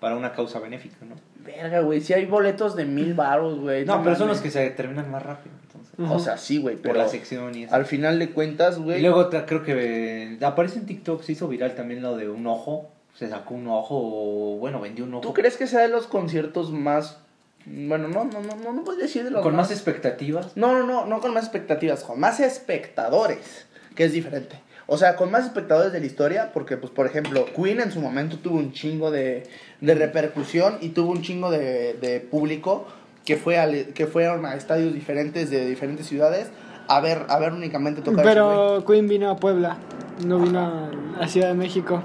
para una causa benéfica, ¿no? Verga, güey, si hay boletos de mil baros, güey. No, pero son los que se terminan más rápido, entonces. O sea, sí, güey, Por pero la sección y eso. al final de cuentas, güey. Y luego creo que eh, aparece en TikTok, se hizo viral también lo de un ojo. Se sacó un ojo, o bueno, vendió un ojo. ¿Tú crees que sea de los conciertos más bueno, no no no no no puedo decir de los Con más expectativas. No, no, no, no con más expectativas, con más espectadores, que es diferente. O sea, con más espectadores de la historia, porque, pues, por ejemplo, Queen en su momento tuvo un chingo de, de repercusión y tuvo un chingo de, de público que, fue al, que fueron a estadios diferentes de diferentes ciudades a ver, a ver únicamente tocar pero Queen vino a Puebla, no vino a, a Ciudad de México.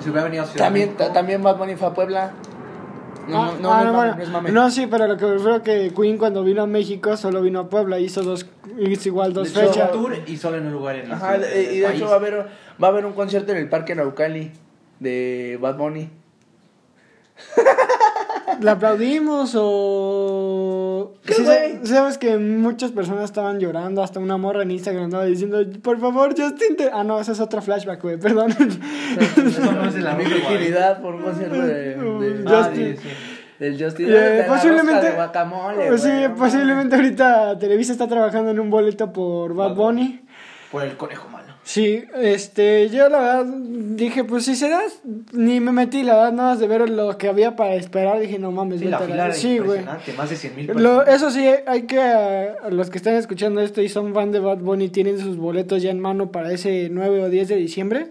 Si hubiera venido a Ciudad También, de México, ta- también Bad Bunny fue a Puebla. No, Ah, no, no, ah, no, no, bueno. no es mame. No, sí, pero lo que creo que Queen cuando vino a México solo vino a Puebla, hizo dos, hizo igual dos De hecho, fechas. tour y solo en un lugar en Ajá, ciudad y de país. hecho va a haber, va a haber un concierto en el Parque Naucali de Bad Bunny. ¿La aplaudimos o...? ¿Qué, Sí, güey? sa- Sabes que muchas personas estaban llorando, hasta una morra en Instagram andaba diciendo, por favor, Justin, te-". Ah, no, esa es otra flashback, güey, perdón. Eso no es la Mi virginidad por un concierto de, de- Ah, Justin. sí, sí. del Justin. Eh, de la posiblemente- rosca de guacamole. Pues sí, güey, no posiblemente ahorita Televisa está trabajando en un boleto por Bad Bad Bunny. Por el conejo malo. Sí, este, yo la verdad dije, pues si se da, ni me metí, la verdad, nada más de ver lo que había para esperar, dije, no mames, Sí, la fila era Sí, güey. más de 100 mil eso sí, hay que, los que están escuchando esto y son fan de Bad Bunny, tienen sus boletos ya en mano para ese 9 o 10 de diciembre.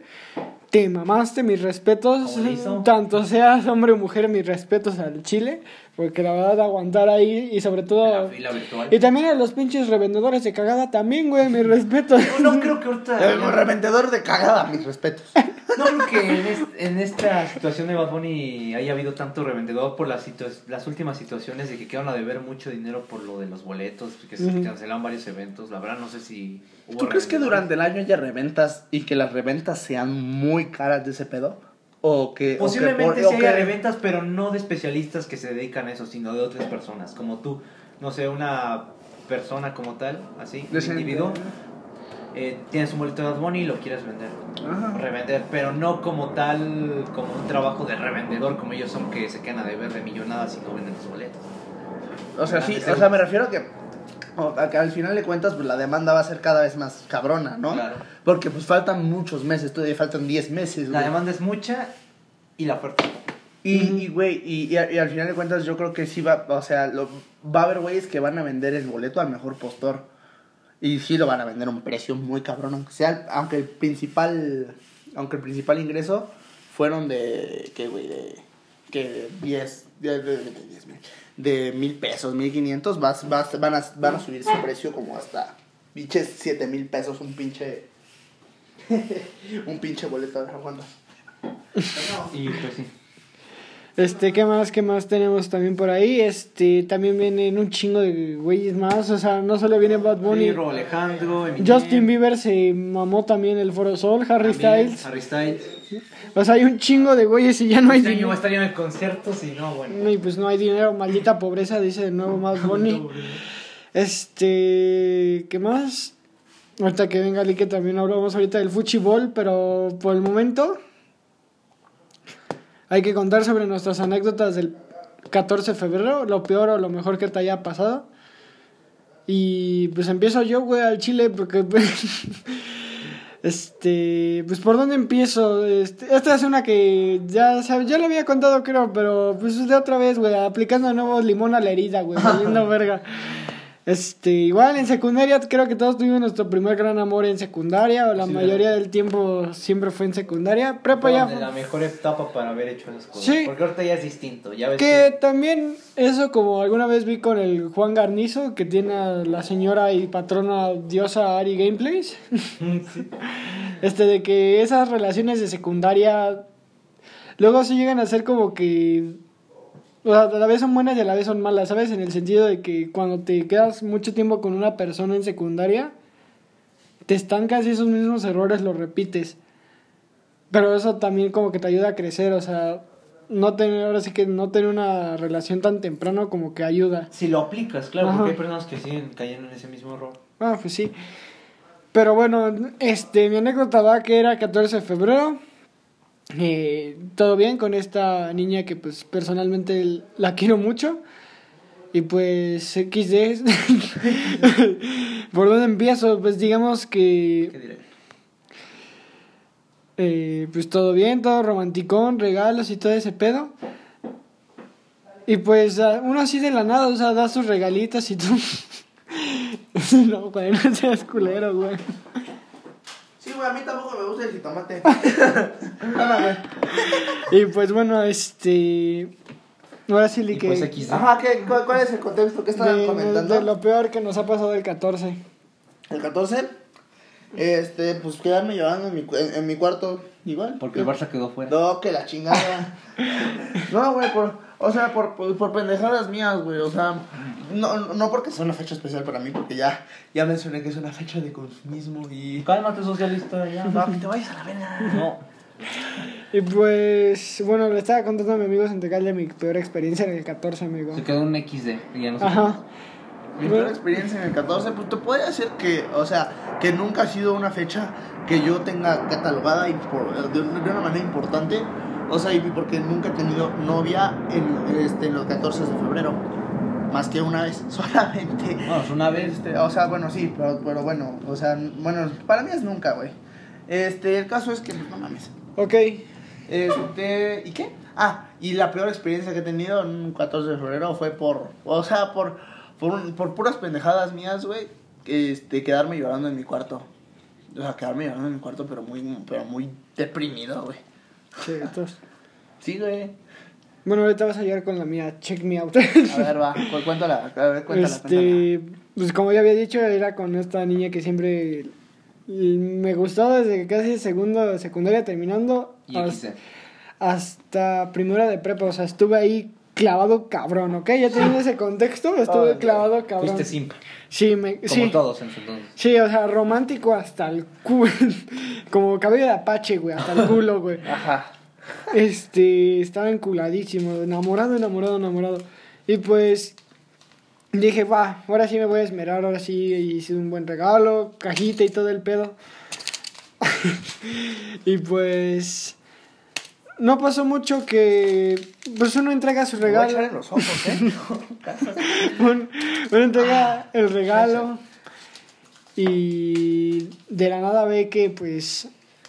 Te mamaste, mis respetos. Tanto seas hombre o mujer, mis respetos al Chile. Porque la verdad, aguantar ahí y sobre todo. La fila virtual. Y también a los pinches revendedores de cagada también, güey, mis respetos. No, no creo que ahorita. El revendedor de cagada, mis respetos. No creo que en, es- en esta situación de Bad Bunny haya habido tanto revendedor por las, las últimas situaciones de que quedaron a deber mucho dinero por lo de los boletos, que se Ujú. cancelaron varios eventos. La verdad, no sé si. hubo ¿Tú crees que durante el año haya reventas y que las reventas sean muy caras de ese pedo? O que. o que Posiblemente por- sí o haya que- reventas, pero no de especialistas que se dedican a eso, sino de otras personas, como tú. No sé, una persona como tal, así, un individuo. eh, tienes un boleto de Bad Bunny y lo quieres vender. Ajá. Revender, pero no como tal, como un trabajo de revendedor, como ellos son que se quedan a deber de millonadas y no venden los boletos. O sea, sí, Antes o sea, me refiero a que, o- que al final de cuentas, pues la demanda va a ser cada vez más cabrona, ¿no? Claro. Porque pues faltan muchos meses, todavía faltan 10 meses, La güey. demanda es mucha y la oferta. Y, y, güey, y, y, y al final de cuentas yo creo que sí va, o sea, lo- va a haber güeyes que van a vender el boleto al mejor postor. Y sí lo van a vender a un precio muy cabrón, aunque sea, aunque el principal, aunque el principal ingreso fueron de, ¿qué, güey? De, que 10, de, de, de, de 10 mil, de mil pesos, mil quinientos, vas, vas, van, a, van a subir su precio como hasta, pinches 7 mil pesos, un pinche, un pinche boleto de aguanta. Y pues sí. Este, ¿qué más? ¿Qué más tenemos también por ahí? Este, también vienen un chingo de güeyes más. O sea, no solo viene Bad Bunny. Sí, Robo Alejandro, Eminem, Justin Bieber se mamó también el Foro Sol, Harry también, Styles. Harry Styles. O sea, hay un chingo de güeyes y ya no hay Este año dinero. va a estar lleno de conciertos y no, bueno. Y pues no hay dinero, maldita pobreza, dice de nuevo Bad Bunny. Este, ¿qué más? Ahorita que venga Ali, que también hablamos ahorita del fuchibol, pero por el momento hay que contar sobre nuestras anécdotas del 14 de febrero, lo peor o lo mejor que te haya pasado. Y pues empiezo yo, güey, al chile, porque pues, este, pues por dónde empiezo. Este, esta es una que ya, ya lo había contado, creo, pero pues de otra vez, güey, aplicando de nuevo limón a la herida, güey, valiendo verga. Este, igual en secundaria creo que todos tuvimos nuestro primer gran amor en secundaria, o la Sí, mayoría ¿verdad? del tiempo siempre fue en secundaria. Prepa ya la mejor etapa para haber hecho esas cosas. Sí. Porque ahorita ya es distinto. Ya ves Que también eso como alguna vez vi con el Juan Garnizo, que tiene a la señora y patrona diosa Ari Gameplays. Sí. Este, de que esas relaciones de secundaria luego sí llegan a ser como que. O sea, a la vez son buenas y a la vez son malas, ¿sabes? En el sentido de que cuando te quedas mucho tiempo con una persona en secundaria, te estancas y esos mismos errores los repites. Pero eso también como que te ayuda a crecer, o sea, no tener, ahora sí que no tener una relación tan temprano como que ayuda. Si lo aplicas, claro, Ajá. porque hay personas que siguen cayendo en ese mismo error. Ah, pues sí. Pero bueno, este, mi anécdota va que era 14 de febrero. Eh, todo bien con esta niña que pues personalmente la quiero mucho. Y pues XD. ¿Por dónde empiezo? Pues digamos ¿Qué que diré? eh, pues todo bien, todo romanticón, regalos y todo ese pedo. Y pues uno así de la nada, o sea, da sus regalitos y tú... no, güey, no seas culero, güey. Sí, güey, a mí tampoco me gusta el jitomate. Nada, güey. Y pues bueno, este... Ahora sí, Y que... pues aquí Ajá, ¿qué, cuál, cuál es el contexto? ¿Qué estaban de, comentando? de lo peor que nos ha pasado el 14. El 14, este, pues quedarme llorando en mi, en, en mi cuarto, igual. Porque el Barça quedó fuera. No, que la chingada. no, güey, por, o sea, por, por, por pendejadas mías, güey, o sea, no, no porque sea una fecha especial para mí, porque ya, ya mencioné que es una fecha de consumismo y... Cálmate, socialista, ya. No, que te vayas a la verga. No. Y pues, bueno, le estaba contando a mi amigo Centecal de mi peor experiencia en el 14, amigo. Se quedó un XD. Y ya no sé. Ajá. Mi peor experiencia en el 14, pues te podría decir que, o sea, que nunca ha sido una fecha que yo tenga catalogada y por, de, de una manera importante. O sea, y porque nunca he tenido novia en, este, en los 14 de febrero. Más que una vez, solamente. Bueno, es una vez. Este, o sea, bueno, sí, pero, pero bueno, o sea, bueno, para mí es nunca, güey. Este, el caso es que, pues, no mames. Ok. Este, ¿y qué? Ah, y la peor experiencia que he tenido en un 14 de febrero fue por, o sea, por, por, un- por puras pendejadas mías, güey, este, quedarme llorando en mi cuarto. O sea, quedarme llorando en mi cuarto, pero muy, pero muy deprimido, güey. Entonces. Sí, güey. Bueno, ahorita vas a llegar con la mía. Check me out. A ver, va, cu- cuéntala, a ver, cuéntala, cuéntala. este, pues como ya había dicho, era con esta niña que siempre me gustó desde casi segundo de secundaria terminando Y hasta, hasta primera de prepa. O sea, estuve ahí clavado cabrón, ¿ok? Ya teniendo ese contexto, estuve clavado cabrón. Fuiste simp. Sí, me, Como sí. todos en su entonces. Sí, o sea, romántico hasta el culo. Como cabello de apache, güey, hasta el culo, güey. Ajá. Este, estaba enculadísimo, enamorado, enamorado, enamorado. Y pues dije, va, ahora sí me voy a esmerar, ahora sí hice un buen regalo, cajita y todo el pedo. y pues no pasó mucho que pues uno entrega su Me voy a regalo. en los ojos, ¿eh? Un- uno entrega el regalo y de la nada ve que pues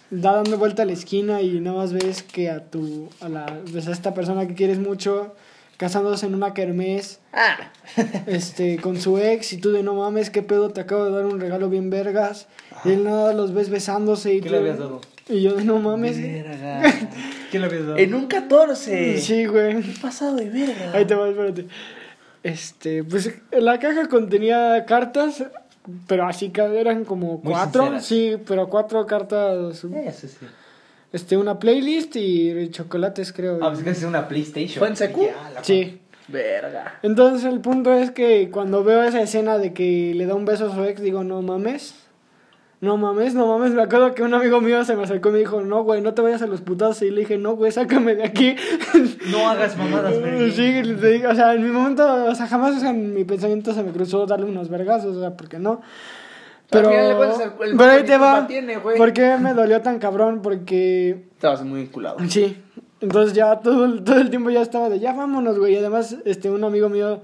da dando vuelta a la esquina y nada más ves que a tu a la pues, a esta persona que quieres mucho casándose en una kermés ah. este con su ex y tú de no mames qué pedo te acabo de dar un regalo bien vergas y la nada los ves besándose y ¿Qué tú- le habías dado? Y yo de no mames Verga. ¿Qué dado? En un 14. sí güey ¿Qué pasado de verga? Ahí te va, espérate. Este, pues la caja contenía cartas, pero así que eran como Muy cuatro, sinceras. sí, pero cuatro cartas Eh, sí, sí. este, una playlist y chocolates, creo. Ah, pues que es una PlayStation. ¿Fue en secu? Sí. Verga. Entonces el punto es que cuando veo esa escena de que le da un beso a su ex, digo, no mames. No mames, no mames. Me acuerdo que un amigo mío se me acercó y me dijo, no, güey, no te vayas a los putazos. Y le dije, no, güey, sácame de aquí. No hagas mamadas, Mary sí, le dije, o sea, en mi momento, o sea, jamás o sea, en mi pensamiento se me cruzó darle unos vergazos, o sea, ¿por qué no? Pero, pero ahí te va. tiene, güey. ¿Por qué me dolió tan cabrón? Porque Estabas muy vinculado. Sí. Entonces ya todo, el- todo el tiempo ya estaba de ya vámonos, güey. Y además, este, un amigo mío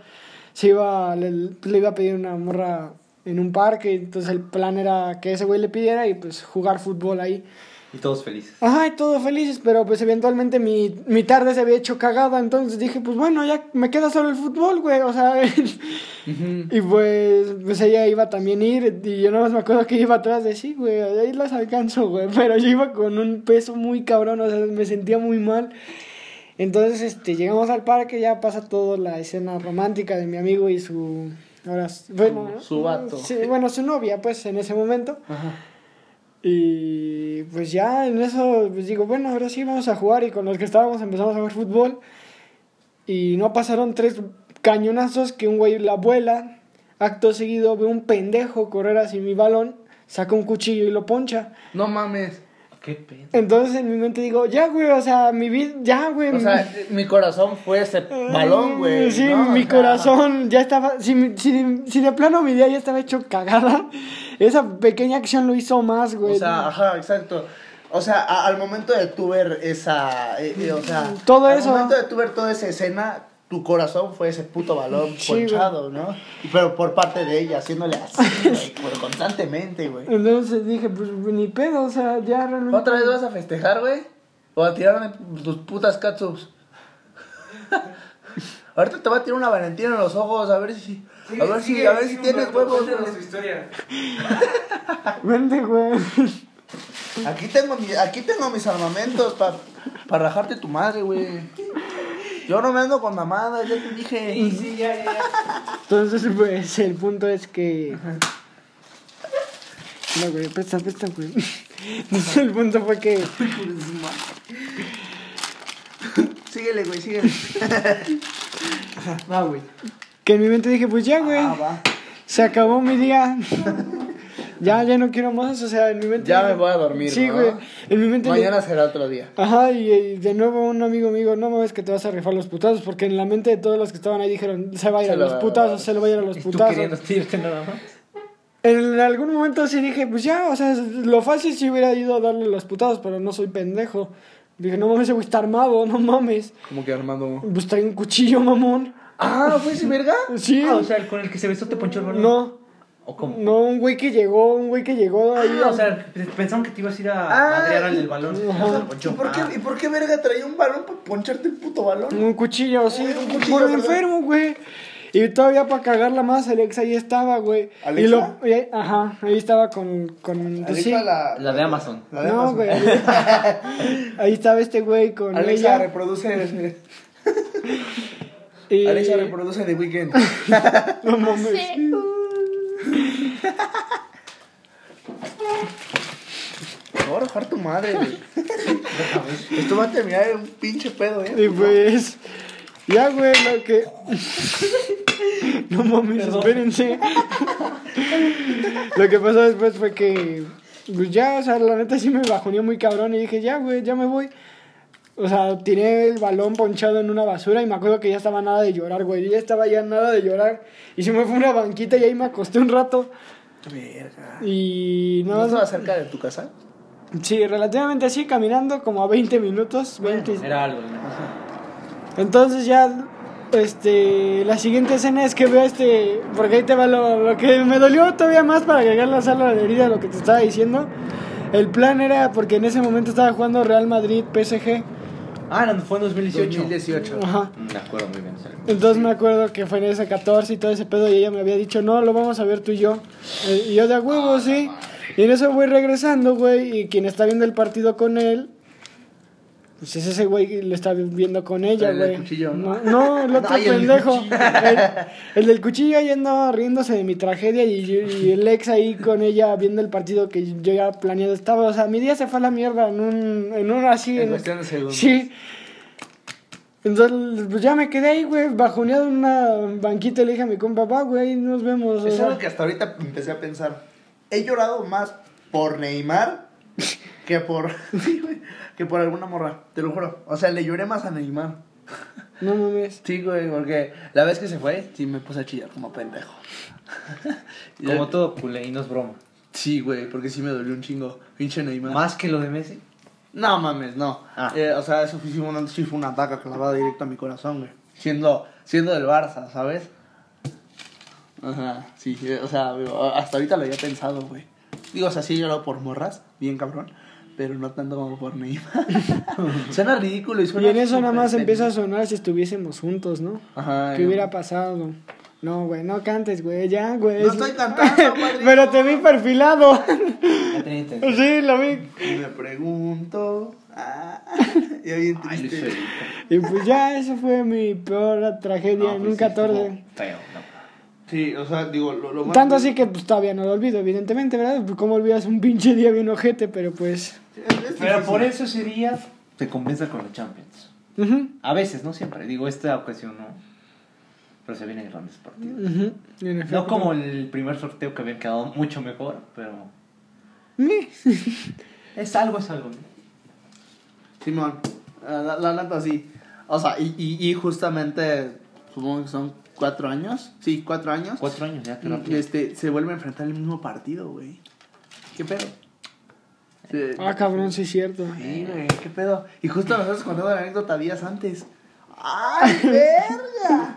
se iba, le, le iba a pedir una morra en un parque. Entonces el plan era que ese güey le pidiera y pues jugar fútbol ahí. Y todos felices. Ay, todos felices, pero pues eventualmente mi, mi tarde se había hecho cagada. Entonces dije, pues bueno, ya me queda solo el fútbol, güey. O sea, y pues, pues ella iba también a ir. Y yo nada más me acuerdo que iba atrás de sí, güey. Ahí las alcanzo, güey. Pero yo iba con un peso muy cabrón, o sea, me sentía muy mal. Entonces, este, llegamos al parque, ya pasa toda la escena romántica de mi amigo y su. Ahora, bueno, Su- su vato. Sí, bueno, su novia, pues, en ese momento. Ajá. Y pues ya en eso, pues digo, bueno, ahora sí vamos a jugar. Y con los que estábamos empezamos a jugar fútbol. Y no pasaron tres cañonazos que un güey la vuela. Acto seguido ve un pendejo correr hacia mi balón, saca un cuchillo y lo poncha. No mames. Qué pedo. Entonces en mi mente digo, ya, güey, o sea, mi vida, ya, güey. O sea, mi corazón fue ese balón, güey. Sí, ¿no? mi O sea, corazón ya estaba. Si, si, si de plano mi día ya estaba hecho cagada, esa pequeña acción lo hizo más, güey. O sea, ajá, exacto. O sea, a- al momento de tú ver esa. eh, eh, o sea, Todo al eso. momento de tú ver toda esa escena, tu corazón fue ese puto balón ponchado, ¿no? Pero por parte de ella, haciéndole así, güey, pero constantemente, güey. Entonces dije, pues ni pedo, o sea, ya realmente. ¿Otra vez vas a festejar, güey? ¿O a tirarme tus putas catsups? Ahorita te va a tirar una valentina en los ojos, a ver si. a ver si, a ver si tienes huevos, güey. historia. Vente, güey. Aquí tengo, mi- aquí tengo mis armamentos para pa rajarte tu madre, güey. Yo no me ando con mamadas, ya te dije. sí, ya, ya. Entonces, pues, el punto es que. No, güey, presta, presta, güey. Entonces, el punto fue que. Síguele, güey, síguele. Va, güey. Que en mi mente dije, pues ya, güey. Ah, va. Se acabó mi día. ya, ya no quiero más. O sea, en mi mente. Ya me voy a dormir, Sí, ¿no? güey. En mi mente. Mañana será otro día. Ajá, y, y de nuevo un amigo mío, no mames que te vas a rifar los putazos, porque en la mente de todos los que estaban ahí dijeron, se va a ir Se a lo los putazos, se lo va a ir a los Y tú putazos. queriendo irte nada más. En algún momento sí dije, pues ya, o sea, lo fácil sí hubiera ido a darle los putazos, pero no soy pendejo. Dije, no mames, ese güey está armado, no mames. Como que Armando. Pues trae un cuchillo, mamón. Ah, ¿fue ese verga? Sí. Ah, o sea, el con el que se besó te ponchó el balón. No, ¿O cómo? no, un güey que llegó, un güey que llegó ahí. Ah, o sea, pensaron que te ibas a ir a Ah, madrear al del balón. ¿Y por, qué, Ah. ¿Y por qué verga traía un balón para poncharte el puto balón? Un cuchillo, sí, Un cuchillo, por ¿verdad? enfermo, güey. Y todavía para cagarla más, Alex ahí estaba, güey. Y ¿Alexa? lo, y ahí- ajá, ahí estaba con, con pues, sí. Alexa, la, La de Amazon. La de no, Amazon. güey. Ahí estaba este güey con Alexa, ella. reproduce. y- Alexa, reproduce The Weeknd. No mames. Voy a tu madre, güey. Esto va a terminar en un pinche pedo, eh. Y pues. Ya, güey, lo que. No mames, espérense. Lo que pasó después fue que. Pues ya, o sea, la neta sí me bajoneó muy cabrón y dije, ya, güey, ya me voy. O sea, tiré el balón ponchado en una basura y me acuerdo que ya estaba nada de llorar, güey. Ya estaba ya nada de llorar. Y se me fue una banquita y ahí me acosté un rato. Verga. Y ¿No no, estaba cerca de tu casa? Sí, relativamente así, caminando como a 20 minutos. 20. Era algo, ¿no? Entonces ya, este, la siguiente escena es que veo este, porque ahí te va lo, lo que me dolió todavía más para agregar la sala de herida lo que te estaba diciendo. El plan era, porque en ese momento estaba jugando Real Madrid, PSG. Ah, no, fue en 2018. 2018. Ajá. Me acuerdo muy bien. Entonces me acuerdo que fue en ese 14 y todo ese pedo y ella me había dicho, no, lo vamos a ver tú y yo. Eh, y yo de a huevo, sí. Y en eso voy regresando, güey, y quien está viendo el partido con él, Pues es ese güey que lo está viendo con ella, El del güey. cuchillo, no, ¿no? no, el otro el pendejo. El, el del cuchillo ahí andaba riéndose de mi tragedia y, yo- y el ex ahí con ella viendo el partido que yo ya planeado estaba. O sea, mi día se fue a la mierda en un, en un así. En en- cuestión de segundos. Sí. Entonces, pues ya me quedé ahí, güey, bajoneado en una banquita y le dije a mi compa, va, güey, nos vemos. Es algo que hasta ahorita empecé a pensar. He llorado más por Neymar que por. Sí, güey, que por alguna morra. Te lo juro. O sea, le lloré más a Neymar. No mames. Sí, güey, porque la vez que se fue, sí me puse a chillar como pendejo. Como todo culé, y no es broma. Sí, güey, porque sí me dolió un chingo. Pinche Neymar. Más que lo de Messi. No mames, no. Ah. Eh, o sea, eso fue, sí fue una, sí fue una ataca clavada directo a mi corazón, güey. Siendo, siendo del Barça, ¿sabes? Ajá, sí, eh, o sea, hasta ahorita lo había pensado, güey. Digo, o sea, sí he llorado por morras, bien cabrón, pero no tanto como por Neymar. suena ridículo y Y suena... en eso nada más empieza a sonar si estuviésemos juntos, ¿no? Ajá. ¿Qué yo- hubiera pasado? No, güey, no cantes, güey, ya, güey. No Es- estoy cantando. Pero te vi perfilado. Sí, lo vi. Y me pregunto... Ah, y bien triste. Y pues ya, eso fue mi peor tragedia No, en pues un sí, 14. estuvo Feo, no. Sí, o sea, digo, lo, lo más... Tanto así que pues todavía no lo olvido, evidentemente, ¿verdad? Pues, ¿Cómo olvidas un pinche día bien ojete? Pero pues... Es Pero por eso ese día te compensa con la Champions. A veces, no siempre. Digo, esta ocasión no. Pero se vienen grandes partidos. ujú, en efecto. No como el primer sorteo que habían quedado mucho mejor, pero. Es algo, es algo. ¿no? Simón, la, la, la neta sí. O sea, y, y, y justamente, supongo que son cuatro años. Sí, cuatro años. Cuatro años ya, qué Y, rápido. este, se vuelve a enfrentar el mismo partido, güey. ¿Qué pedo? Ah, cabrón, sí es cierto. Sí, güey, ¿qué pedo? Y justo nosotros contando la anécdota días antes. ¡Ay, verga!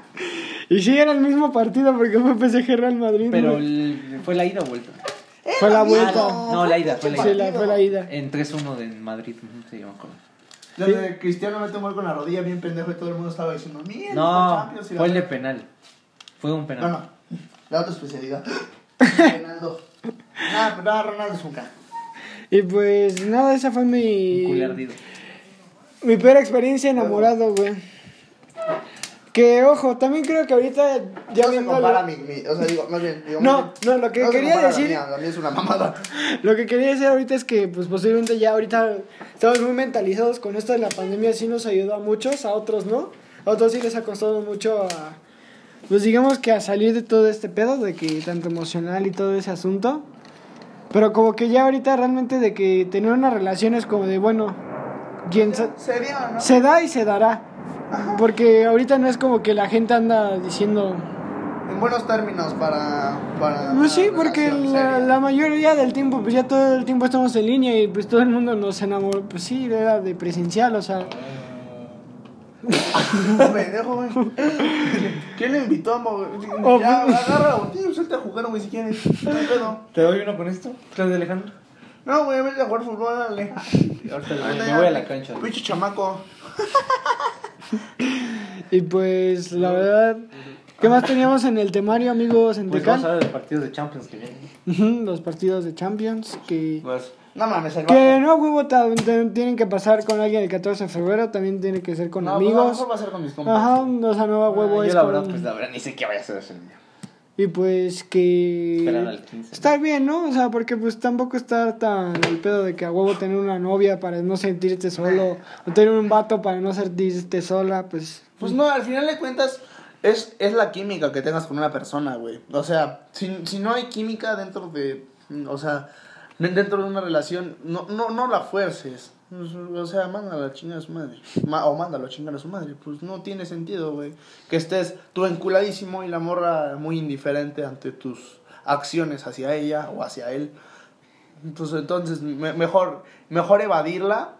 Y sí, era el mismo partido porque fue PSG Real Madrid. Pero el- fue la ida o vuelta. Fue la vuelta. No, la ida, fue la ida. Sí, la, fue la ida. En 3-1 de Madrid, sí, yo me acuerdo. Donde Cristiano mete un gol con la rodilla bien pendejo y todo el mundo estaba diciendo, mira, No, la fue el de verga". penal. Fue un penal. No, no. La otra especialidad. Ronaldo. No, no, Ronaldo es un crack. Y pues nada, esa fue Un mi. culé ardido. Mi peor experiencia enamorado, güey. Que ojo, también creo que ahorita ya no se viéndolo- compara mi, mi- o sea, digo, más bien, digo, No, más bien, no, lo que quería la decir- mía, la mía es una mamada. Lo que quería decir ahorita es que, pues posiblemente ya ahorita estamos muy mentalizados con esto de la pandemia, sí nos ayudó a muchos, a otros no. A otros sí les ha costado mucho a, pues digamos que a salir de todo este pedo, de que tanto emocional y todo ese asunto. Pero como que ya ahorita realmente de que tener una relación es como de, bueno, quien Se dio, ¿no? se da y se dará. Porque ahorita no es como que la gente anda diciendo, En buenos términos para. para Pues sí, porque la, la mayoría del tiempo, pues ya todo el tiempo estamos en línea y pues todo el mundo nos enamoró. Pues sí, era de presencial, o sea. Pendejo, güey. ¿Quién le invitó a mover? Oh, ya, pues. agarra, tío, salte a jugar, güey, si quieres. No. ¿Te doy uno con esto? Claudio Alejandro. No, güey, vete a jugar fútbol, dale. Ahorita me voy a la cancha. Pinche chamaco. Y pues la verdad. ¿Qué más teníamos en el temario, amigos, en Pues vamos a hablar de partidos de Champions que vienen. Los partidos de Champions que. Pues, no mames, el Que no, huevo, tienen que pasar con alguien el 14 de febrero, también tiene que ser con No, pues, a lo amigos. mejor va a ser con mis compas. Ajá, o sea, no huevo Ah, es yo la con- verdad, pues la verdad, ni sé qué vaya a hacer ese día. Y pues que... Esperar al 15. Está bien, ¿no? O sea, porque pues tampoco estar tan el pedo de que a huevo tener una novia para no sentirte solo, o tener un vato para no sentirte sola, pues... Pues no, al final de cuentas es, es la química que tengas con una persona, güey. O sea, si, si no hay química dentro de, o sea, de- dentro de una relación, no, no, no la fuerces. O sea, mándala a chingar a su madre. Ma- o mándalo a chingar a su madre. Pues no tiene sentido, güey. Que estés tú enculadísimo y la morra muy indiferente ante tus acciones hacia ella o hacia él. Entonces, entonces me- mejor, mejor evadirla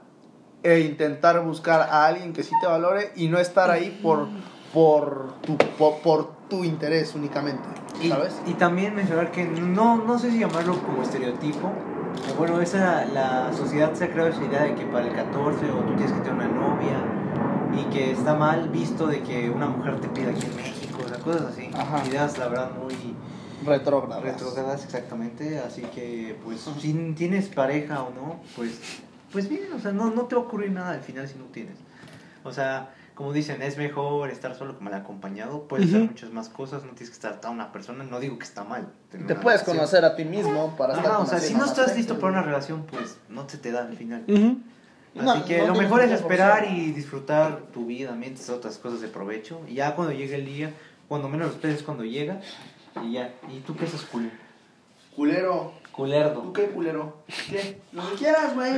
e intentar buscar a alguien que sí te valore y no estar ahí por, por, tu, por, por tu interés únicamente, Y, ¿sabes? y también mencionar que no, no sé si llamarlo como estereotipo. Bueno, esa, la sociedad se ha creado esa idea de que para el 14 o tú tienes que tener una novia y que está mal visto de que una mujer te pida aquí en México, o sea, cosas así. Ajá. Ideas, la verdad, muy Retrógradas. retrógradas exactamente. Así que, pues, si tienes pareja o no, pues pues bien, o sea, no, no te va a ocurrir nada al final si no tienes. O sea, como dicen, es mejor estar solo que mal acompañado, puedes hacer Ujú. muchas más cosas, no tienes que estar a una persona, no digo que está mal. Te puedes relación. conocer a ti mismo para estar Ajá, o con sea, si no estás listo para una relación, pues no se te da al final. Así No, que no lo mejor es esperar y disfrutar tu vida, mientras otras cosas de provecho. Y ya cuando llegue el día, cuando menos lo esperes, cuando llega, y ya. ¿Y tú qué haces, culero? Culero. ¿Tú Culerdo. qué, culero? ¿Qué? Lo que quieras, güey.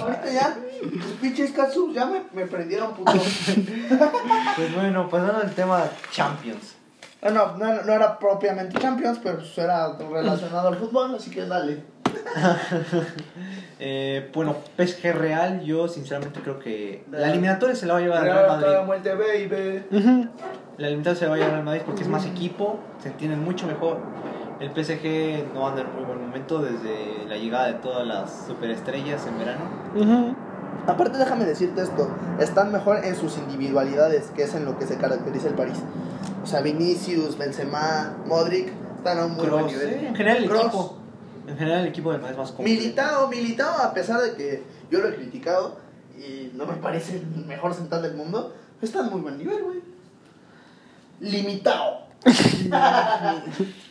Ahorita ya. Tus pinches katsu ya me, me prendieron, puto. Pues bueno, pasando al tema Champions. No, no, no era propiamente Champions, pero pues era relacionado al fútbol, así que dale. Eh, bueno, PSG Real, yo sinceramente creo que la eliminatoria se la va a llevar al Real Madrid. muerte, baby. La eliminatoria se la va a llevar al Madrid porque es más equipo, se entienden mucho mejor. El PSG no anda en muy buen momento desde la llegada de todas las superestrellas en verano. Aparte, déjame decirte esto: están mejor en sus individualidades, que es en lo que se caracteriza el París. O sea, Vinicius, Benzema, Modric están a un muy buen nivel. sí, en general el equipo. En general el equipo es más completo. Militao, Militao, a pesar de que yo lo he criticado y no me parece el mejor central del mundo, está en muy buen nivel, güey. Limitado.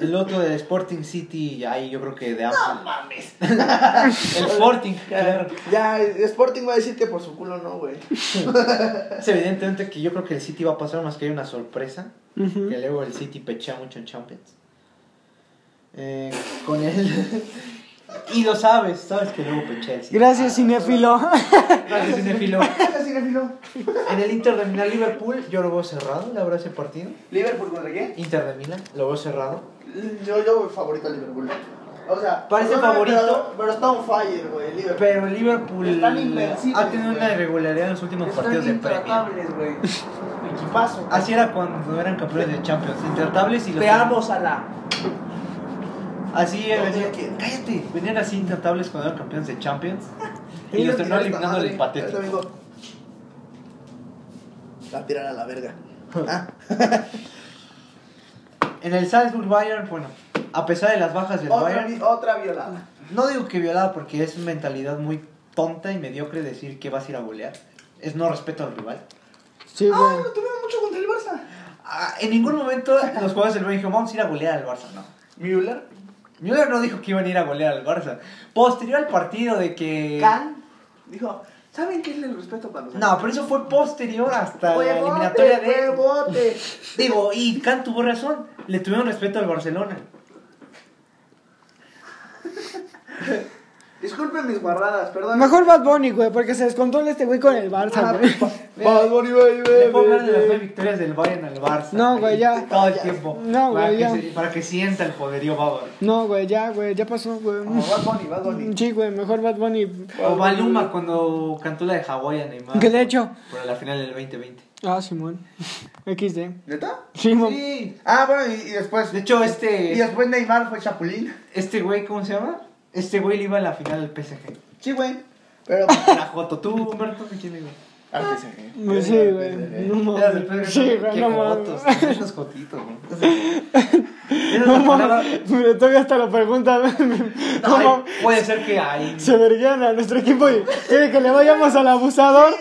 El otro del Sporting City, ahí yo creo que de No Arsenal. mames. El Sporting, claro. Ya, Sporting va a decir que por su culo no, güey. Es evidentemente que yo creo que el City va a pasar más que hay una sorpresa. Que luego el City pechea mucho en Champions. Eh, con él. y lo sabes, sabes que luego pechea el City. Gracias, cinéfilo. Gracias, cinefilo. Gracias, cinefilo. En el Inter de Milán Liverpool, yo lo veo cerrado, la verdad, ese partido. ¿Liverpool contra quién? Inter de Milán, lo veo cerrado. Yo, yo favorito a Liverpool. O sea, Parece favorito. Pero, pero está on fire, güey, Liverpool. Pero el Liverpool ha tenido una irregularidad en los últimos Están partidos de Premier. intratables, güey. Equipazo. Así era cuando eran campeones de Champions, intratables y los Te amo, Salah. Así No, venían, quiero. cállate, venían así intratables cuando eran campeones de Champions y los terminó eliminando el vengo. La tirar a la verga. Ah, En el Salzburg Bayern, bueno, a pesar de las bajas del otra, Bayern, otra violada. no digo que violada porque es mentalidad muy tonta y mediocre decir que vas a ir a golear. Es no respeto al rival. Sí, Ah, güey. no tuvieron mucho contra el Barça. Ah, en ningún momento los jugadores del Bayern dijeron, vamos a ir a golear al Barça, no. Müller. Müller no dijo que iban a ir a golear al Barça. Posterior al partido de que... Can. Dijo, ¿saben qué es el respeto para los No, pero eso fue posterior hasta la eliminatoria de... huevote. Digo, y Kant tuvo razón. Le tuvieron respeto al Barcelona. Disculpen mis guarradas, perdón. Mejor Bad Bunny, güey, porque se descontrola este güey con el Barça, Ah, güey. Bad Bunny, baby, Le puedo hablar de las nueve victorias del Bayern al Barça. No, güey, ya. Todo el tiempo. No, Para güey, ya. se- Para que sienta el poderío bávaro. No, güey, ya, güey, ya pasó, güey. Oh, Bad Bunny, Bad Bunny. Sí, güey, mejor Bad Bunny. O Maluma cuando cantó la de Hawái a Neymar. Que de hecho. Por la final del 2020. Ah, Simón. XD. ¿Neta? Sí, Sí. Ah, bueno, y, y después. De hecho, este... Y después Neymar fue Chapulín. Este güey, ¿cómo se llama? Este güey le iba a la final del PSG. Sí, güey. Pero. La Joto. ¿Tú, Humberto, de quién le iba? Al PSG. Pues sí, güey. No mames. Sí, güey, Qué no mames. Esos jotitos, güey. No la mames. Mira, todavía hasta lo preguntan. No puede ser que hay... Se verguían a nuestro equipo y quiere que le vayamos al abusador.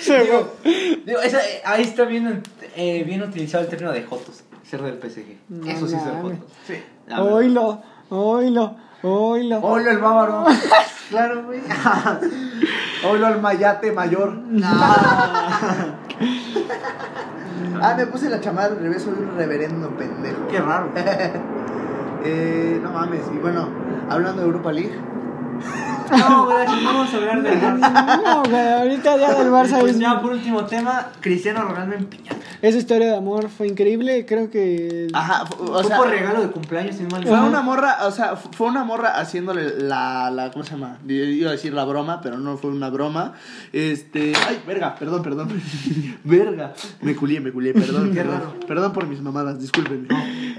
Sí, güey. Digo, esa- eh, ahí está bien, eh, bien utilizado el término de Jotos, ser del PSG. No Eso sí es ser. Jotos. Sí. Oílo, oílo, oílo. Oilo el bávaro. claro, güey. Oilo el mayate mayor. Ah, me puse la chamarra al revés, soy un reverendo pendejo. Qué raro. eh, no mames. Y bueno, hablando de Europa League. No, no vamos a hablar del Barça. No, güey, ahorita ya del Barça Pues es... ya por último tema, Cristiano Ronaldo en piñata. Esa historia de amor fue increíble, creo que... Ajá, Fue por regalo de cumpleaños, sin mal. Fue Ajá. una morra, o sea, fu- fue una morra haciéndole la, la, ¿cómo se llama? Iba a decir la broma, pero no fue una broma. Este, ay, verga, perdón, perdón. verga, me culié, me culié, perdón, Qué perdón. raro. Perdón por mis mamadas, discúlpenme.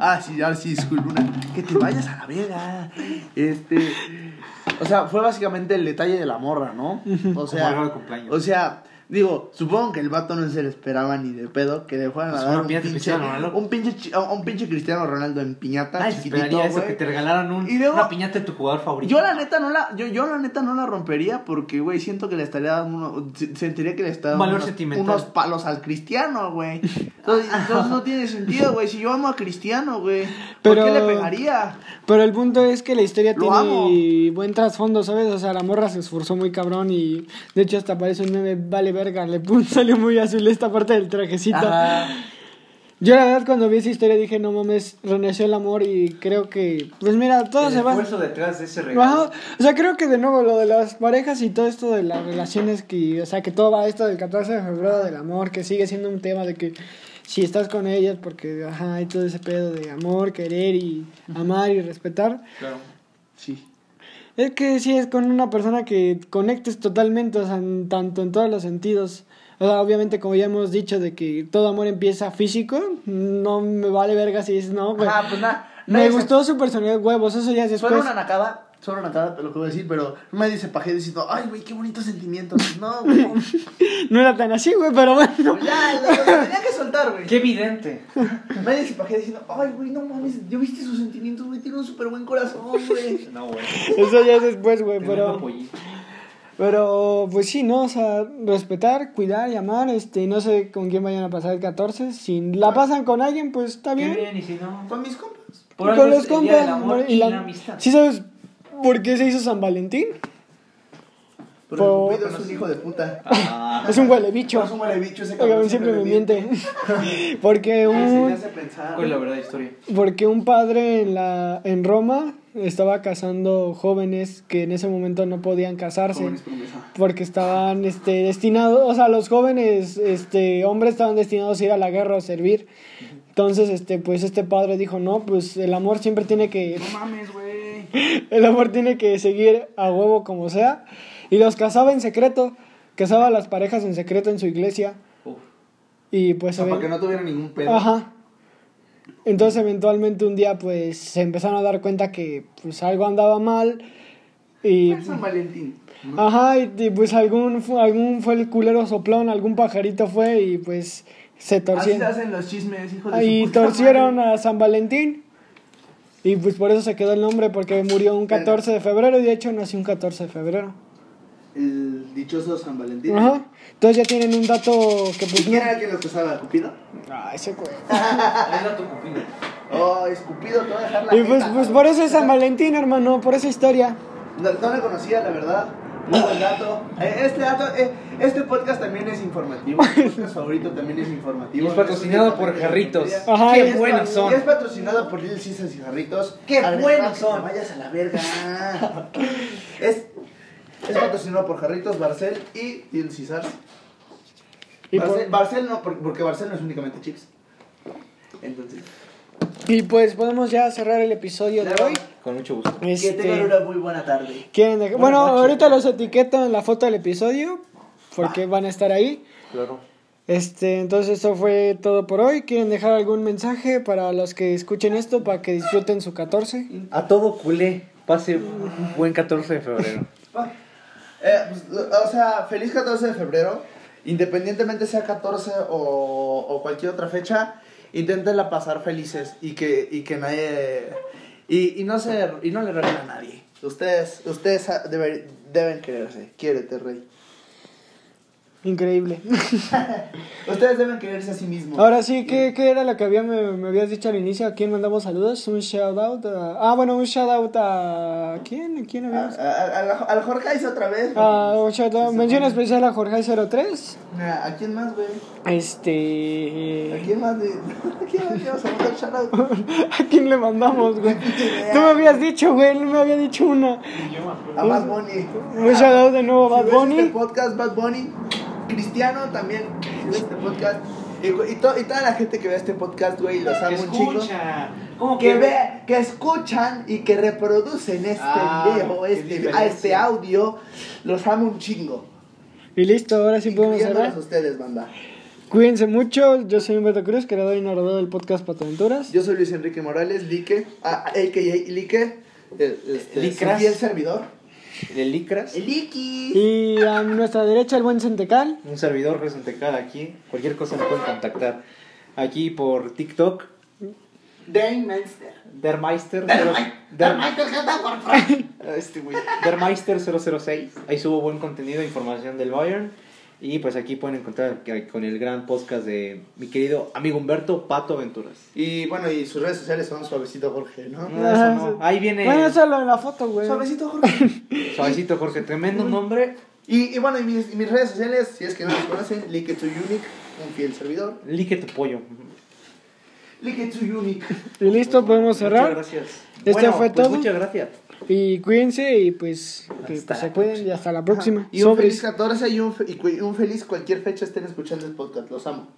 ah, sí, ahora sí, disculpa una. Que te vayas a la verga. Este, O sea, fue básicamente el detalle de la morra, ¿no? O sea, o sea, digo, supongo que el vato no se le esperaba ni de pedo que le fueran a Pues dar una un pinche, Cristiano Ronaldo. un pinche chi- un pinche Cristiano Ronaldo en piñata chiquitito, esperaría eso, que te regalaran un, Y luego- una piñata de tu jugador favorito. Yo la neta no la, yo, yo la neta no la rompería porque, güey, siento que le estaría dando uno, se- sentiría que le está dando Valor unos, sentimental. unos palos al cristiano, güey. Entonces, entonces no tiene sentido, güey. Si yo amo a Cristiano, güey, ¿por Pero- qué le pegaría? Pero el punto es que la historia Lo tiene amo. buen trasfondo, ¿sabes? O sea, la morra se esforzó muy cabrón y de hecho hasta parece un meme, vale verga, le salió muy azul esta parte del trajecito. Ajá. Yo la verdad cuando vi esa historia dije, no mames, renació el amor y creo que, pues mira, todo el se va... esfuerzo detrás de ese regalo. Ajá. O sea, creo que de nuevo lo de las parejas y todo esto de las relaciones que, o sea, que todo va esto del 14 de febrero del amor, que sigue siendo un tema de que si estás con ellas porque, ajá, hay todo ese pedo de amor, querer y amar y respetar. Claro. Sí. Es que si es con una persona que conectes totalmente, o sea, en- tanto en todos los sentidos. O sea, obviamente, como ya hemos dicho, de que todo amor empieza físico, no me vale verga si dices, no, güey. Ah, pues nada. me gustó su personalidad, huevos, eso ya es después. Una solo una nacada, lo que voy a decir, pero no me dice paje diciendo, ay, güey, qué bonitos sentimientos. No, güey. No era tan así, güey, pero bueno. Ya, lo, lo tenía que soltar, güey. Qué evidente. Me dice paje diciendo, ay, güey, no mames, yo viste sus sentimientos, güey, tiene un súper buen corazón, güey. No, güey. Eso ya es después, güey, pero... Pero, pues sí, ¿no? O sea, respetar, cuidar y amar, este, no sé con quién vayan a pasar el 14. Si la pasan con alguien, pues está Qué bien. bien, y si no. Con mis compas. Por con los compas. del amor y y la- la amistad. ¿Sí sabes por qué se hizo San Valentín? Porque Por- Cupido es un hijo de puta. Ah, Es un huele bicho. Es un huele bicho ese Oigan, cabrón. siempre me miente. Porque Se me un, hace pensar. ¿Cuál es la verdad historia? porque un padre en, la, en Roma estaba casando jóvenes que en ese momento no podían casarse. Jóvenes promesa. porque estaban este destinados, o sea, los jóvenes este hombres estaban destinados a ir a la guerra a servir. Entonces, este pues este padre dijo, "No, pues el amor siempre tiene que No mames, güey. el amor tiene que seguir a huevo como sea." Y los casaba en secreto, casaba a las parejas en secreto en su iglesia Uf. y O pues sea, se para que no tuviera ningún pedo. Ajá. Entonces, eventualmente un día pues se empezaron a dar cuenta que pues algo andaba mal y Fue San Valentín. Ajá, y, y, pues algún, algún fue el culero soplón, algún pajarito fue y pues se Así torcieron. se hacen los chismes, hijo de Y su puta torcieron madre. a San Valentín. Y pues por eso se quedó el nombre, porque murió un 14 de febrero y de hecho nació un 14 de febrero. El dichoso San Valentín. Ajá. Entonces ya tienen un dato que ¿Y pues quién no... era quien los casaba? ¿Cupido? Ah, ese güey. Es dato cupido. Oh, es Cupido, te voy a dejar la Y pues, pues por eso es San Valentín, hermano, por esa historia. No, no le conocía, la verdad. Muy buen dato. Eh, Este dato, eh, este podcast también es informativo. Mi podcast favorito también es informativo. Y es patrocinado por Jarritos. Ajá, Qué buenos son. Es patrocinado por Little Caesars y Jarritos. ¡Qué buenos son! vayas a la verga. es, es patrocinado por Jarritos, Barcel y Little Caesars. Y, Barcel, por- Barcel no, porque Barcel no es únicamente chips. Entonces, y pues podemos ya cerrar el episodio de Claro. hoy. Con mucho gusto. que Este, tengan una muy buena tarde. ¿quieren Bueno, noches. ahorita los etiqueto en la foto del episodio porque van a estar ahí. Claro. Este, entonces eso fue todo por hoy. ¿Quieren dejar algún mensaje para los que escuchen esto para que disfruten su 14? A todo culé. Pase un buen 14 de febrero. Ah, eh, pues, o sea, feliz 14 de febrero. Independientemente sea 14 o, o cualquier otra fecha, inténtenla pasar felices y que, y que nadie. Y, y, no se, y no le regalen a nadie. Ustedes, ustedes deben quererse. Quiérete, rey. Increíble. Ustedes deben quererse a sí mismos. Ahora sí, ¿qué, qué era lo que había, me, me habías dicho al inicio? ¿A quién mandamos saludos? Un shout out a... Ah, bueno, un shout out a... ¿Quién? ¿A quién A- habíamos? a- a- Al Jorge otra vez. Ah, un shout out. Mención especial a Jorge03. ¿A quién más, güey? ¿A Este... quién más? de- ¿A quién más a mandar shoutout? ¿A quién le mandamos, güey? Tú me habías dicho, güey, no me había dicho una. A Bad Bunny. Un shout out de nuevo a Si Bad ves Bunny. Este podcast, Bad Bunny. Cristiano también. Este podcast. Y, y, to- y toda la gente que ve este podcast, güey, los amo un chico. Escucha. ¿Cómo Que que ve, que escuchan y que reproducen este Ah, video, este, a este audio, los amo un chingo. Y listo, ahora sí podemos cerrar. a ustedes, banda. Cuídense mucho, yo soy Humberto Cruz, creador y narrador del podcast Pataventuras. Yo soy Luis Enrique Morales, Lique, a- a.k.a. Lique, el, este, fiel servidor. El Licras. El Iki. Y a nuestra derecha el buen Centecal. Un servidor Resentecal aquí. Cualquier cosa me pueden contactar. Aquí por TikTok. Dermeister. Der cero- Mei- Der- Der Meister que anda por. Este güey. Dermeister 006. Ahí subo buen contenido, información del Bayern. Y pues aquí pueden encontrar con el gran podcast de mi querido amigo Humberto Pato Aventuras. Y bueno, y sus redes sociales son Suavecito Jorge, ¿no? No, eso no. Ahí viene Bueno, eso es lo de la foto, güey. Suavecito Jorge. Suavecito Jorge, tremendo nombre. y, y bueno, y mis, y mis redes sociales, si es que no los conocen, Like to Unique, un fiel servidor. Like tu pollo. Y listo, podemos cerrar. Muchas gracias. Este Bueno, fue pues todo. Muchas gracias. Y cuídense y pues que pues, se cuiden y hasta la próxima. Y un Sobres. feliz 14 y un, fe- y un feliz cualquier fecha estén escuchando el podcast. Los amo.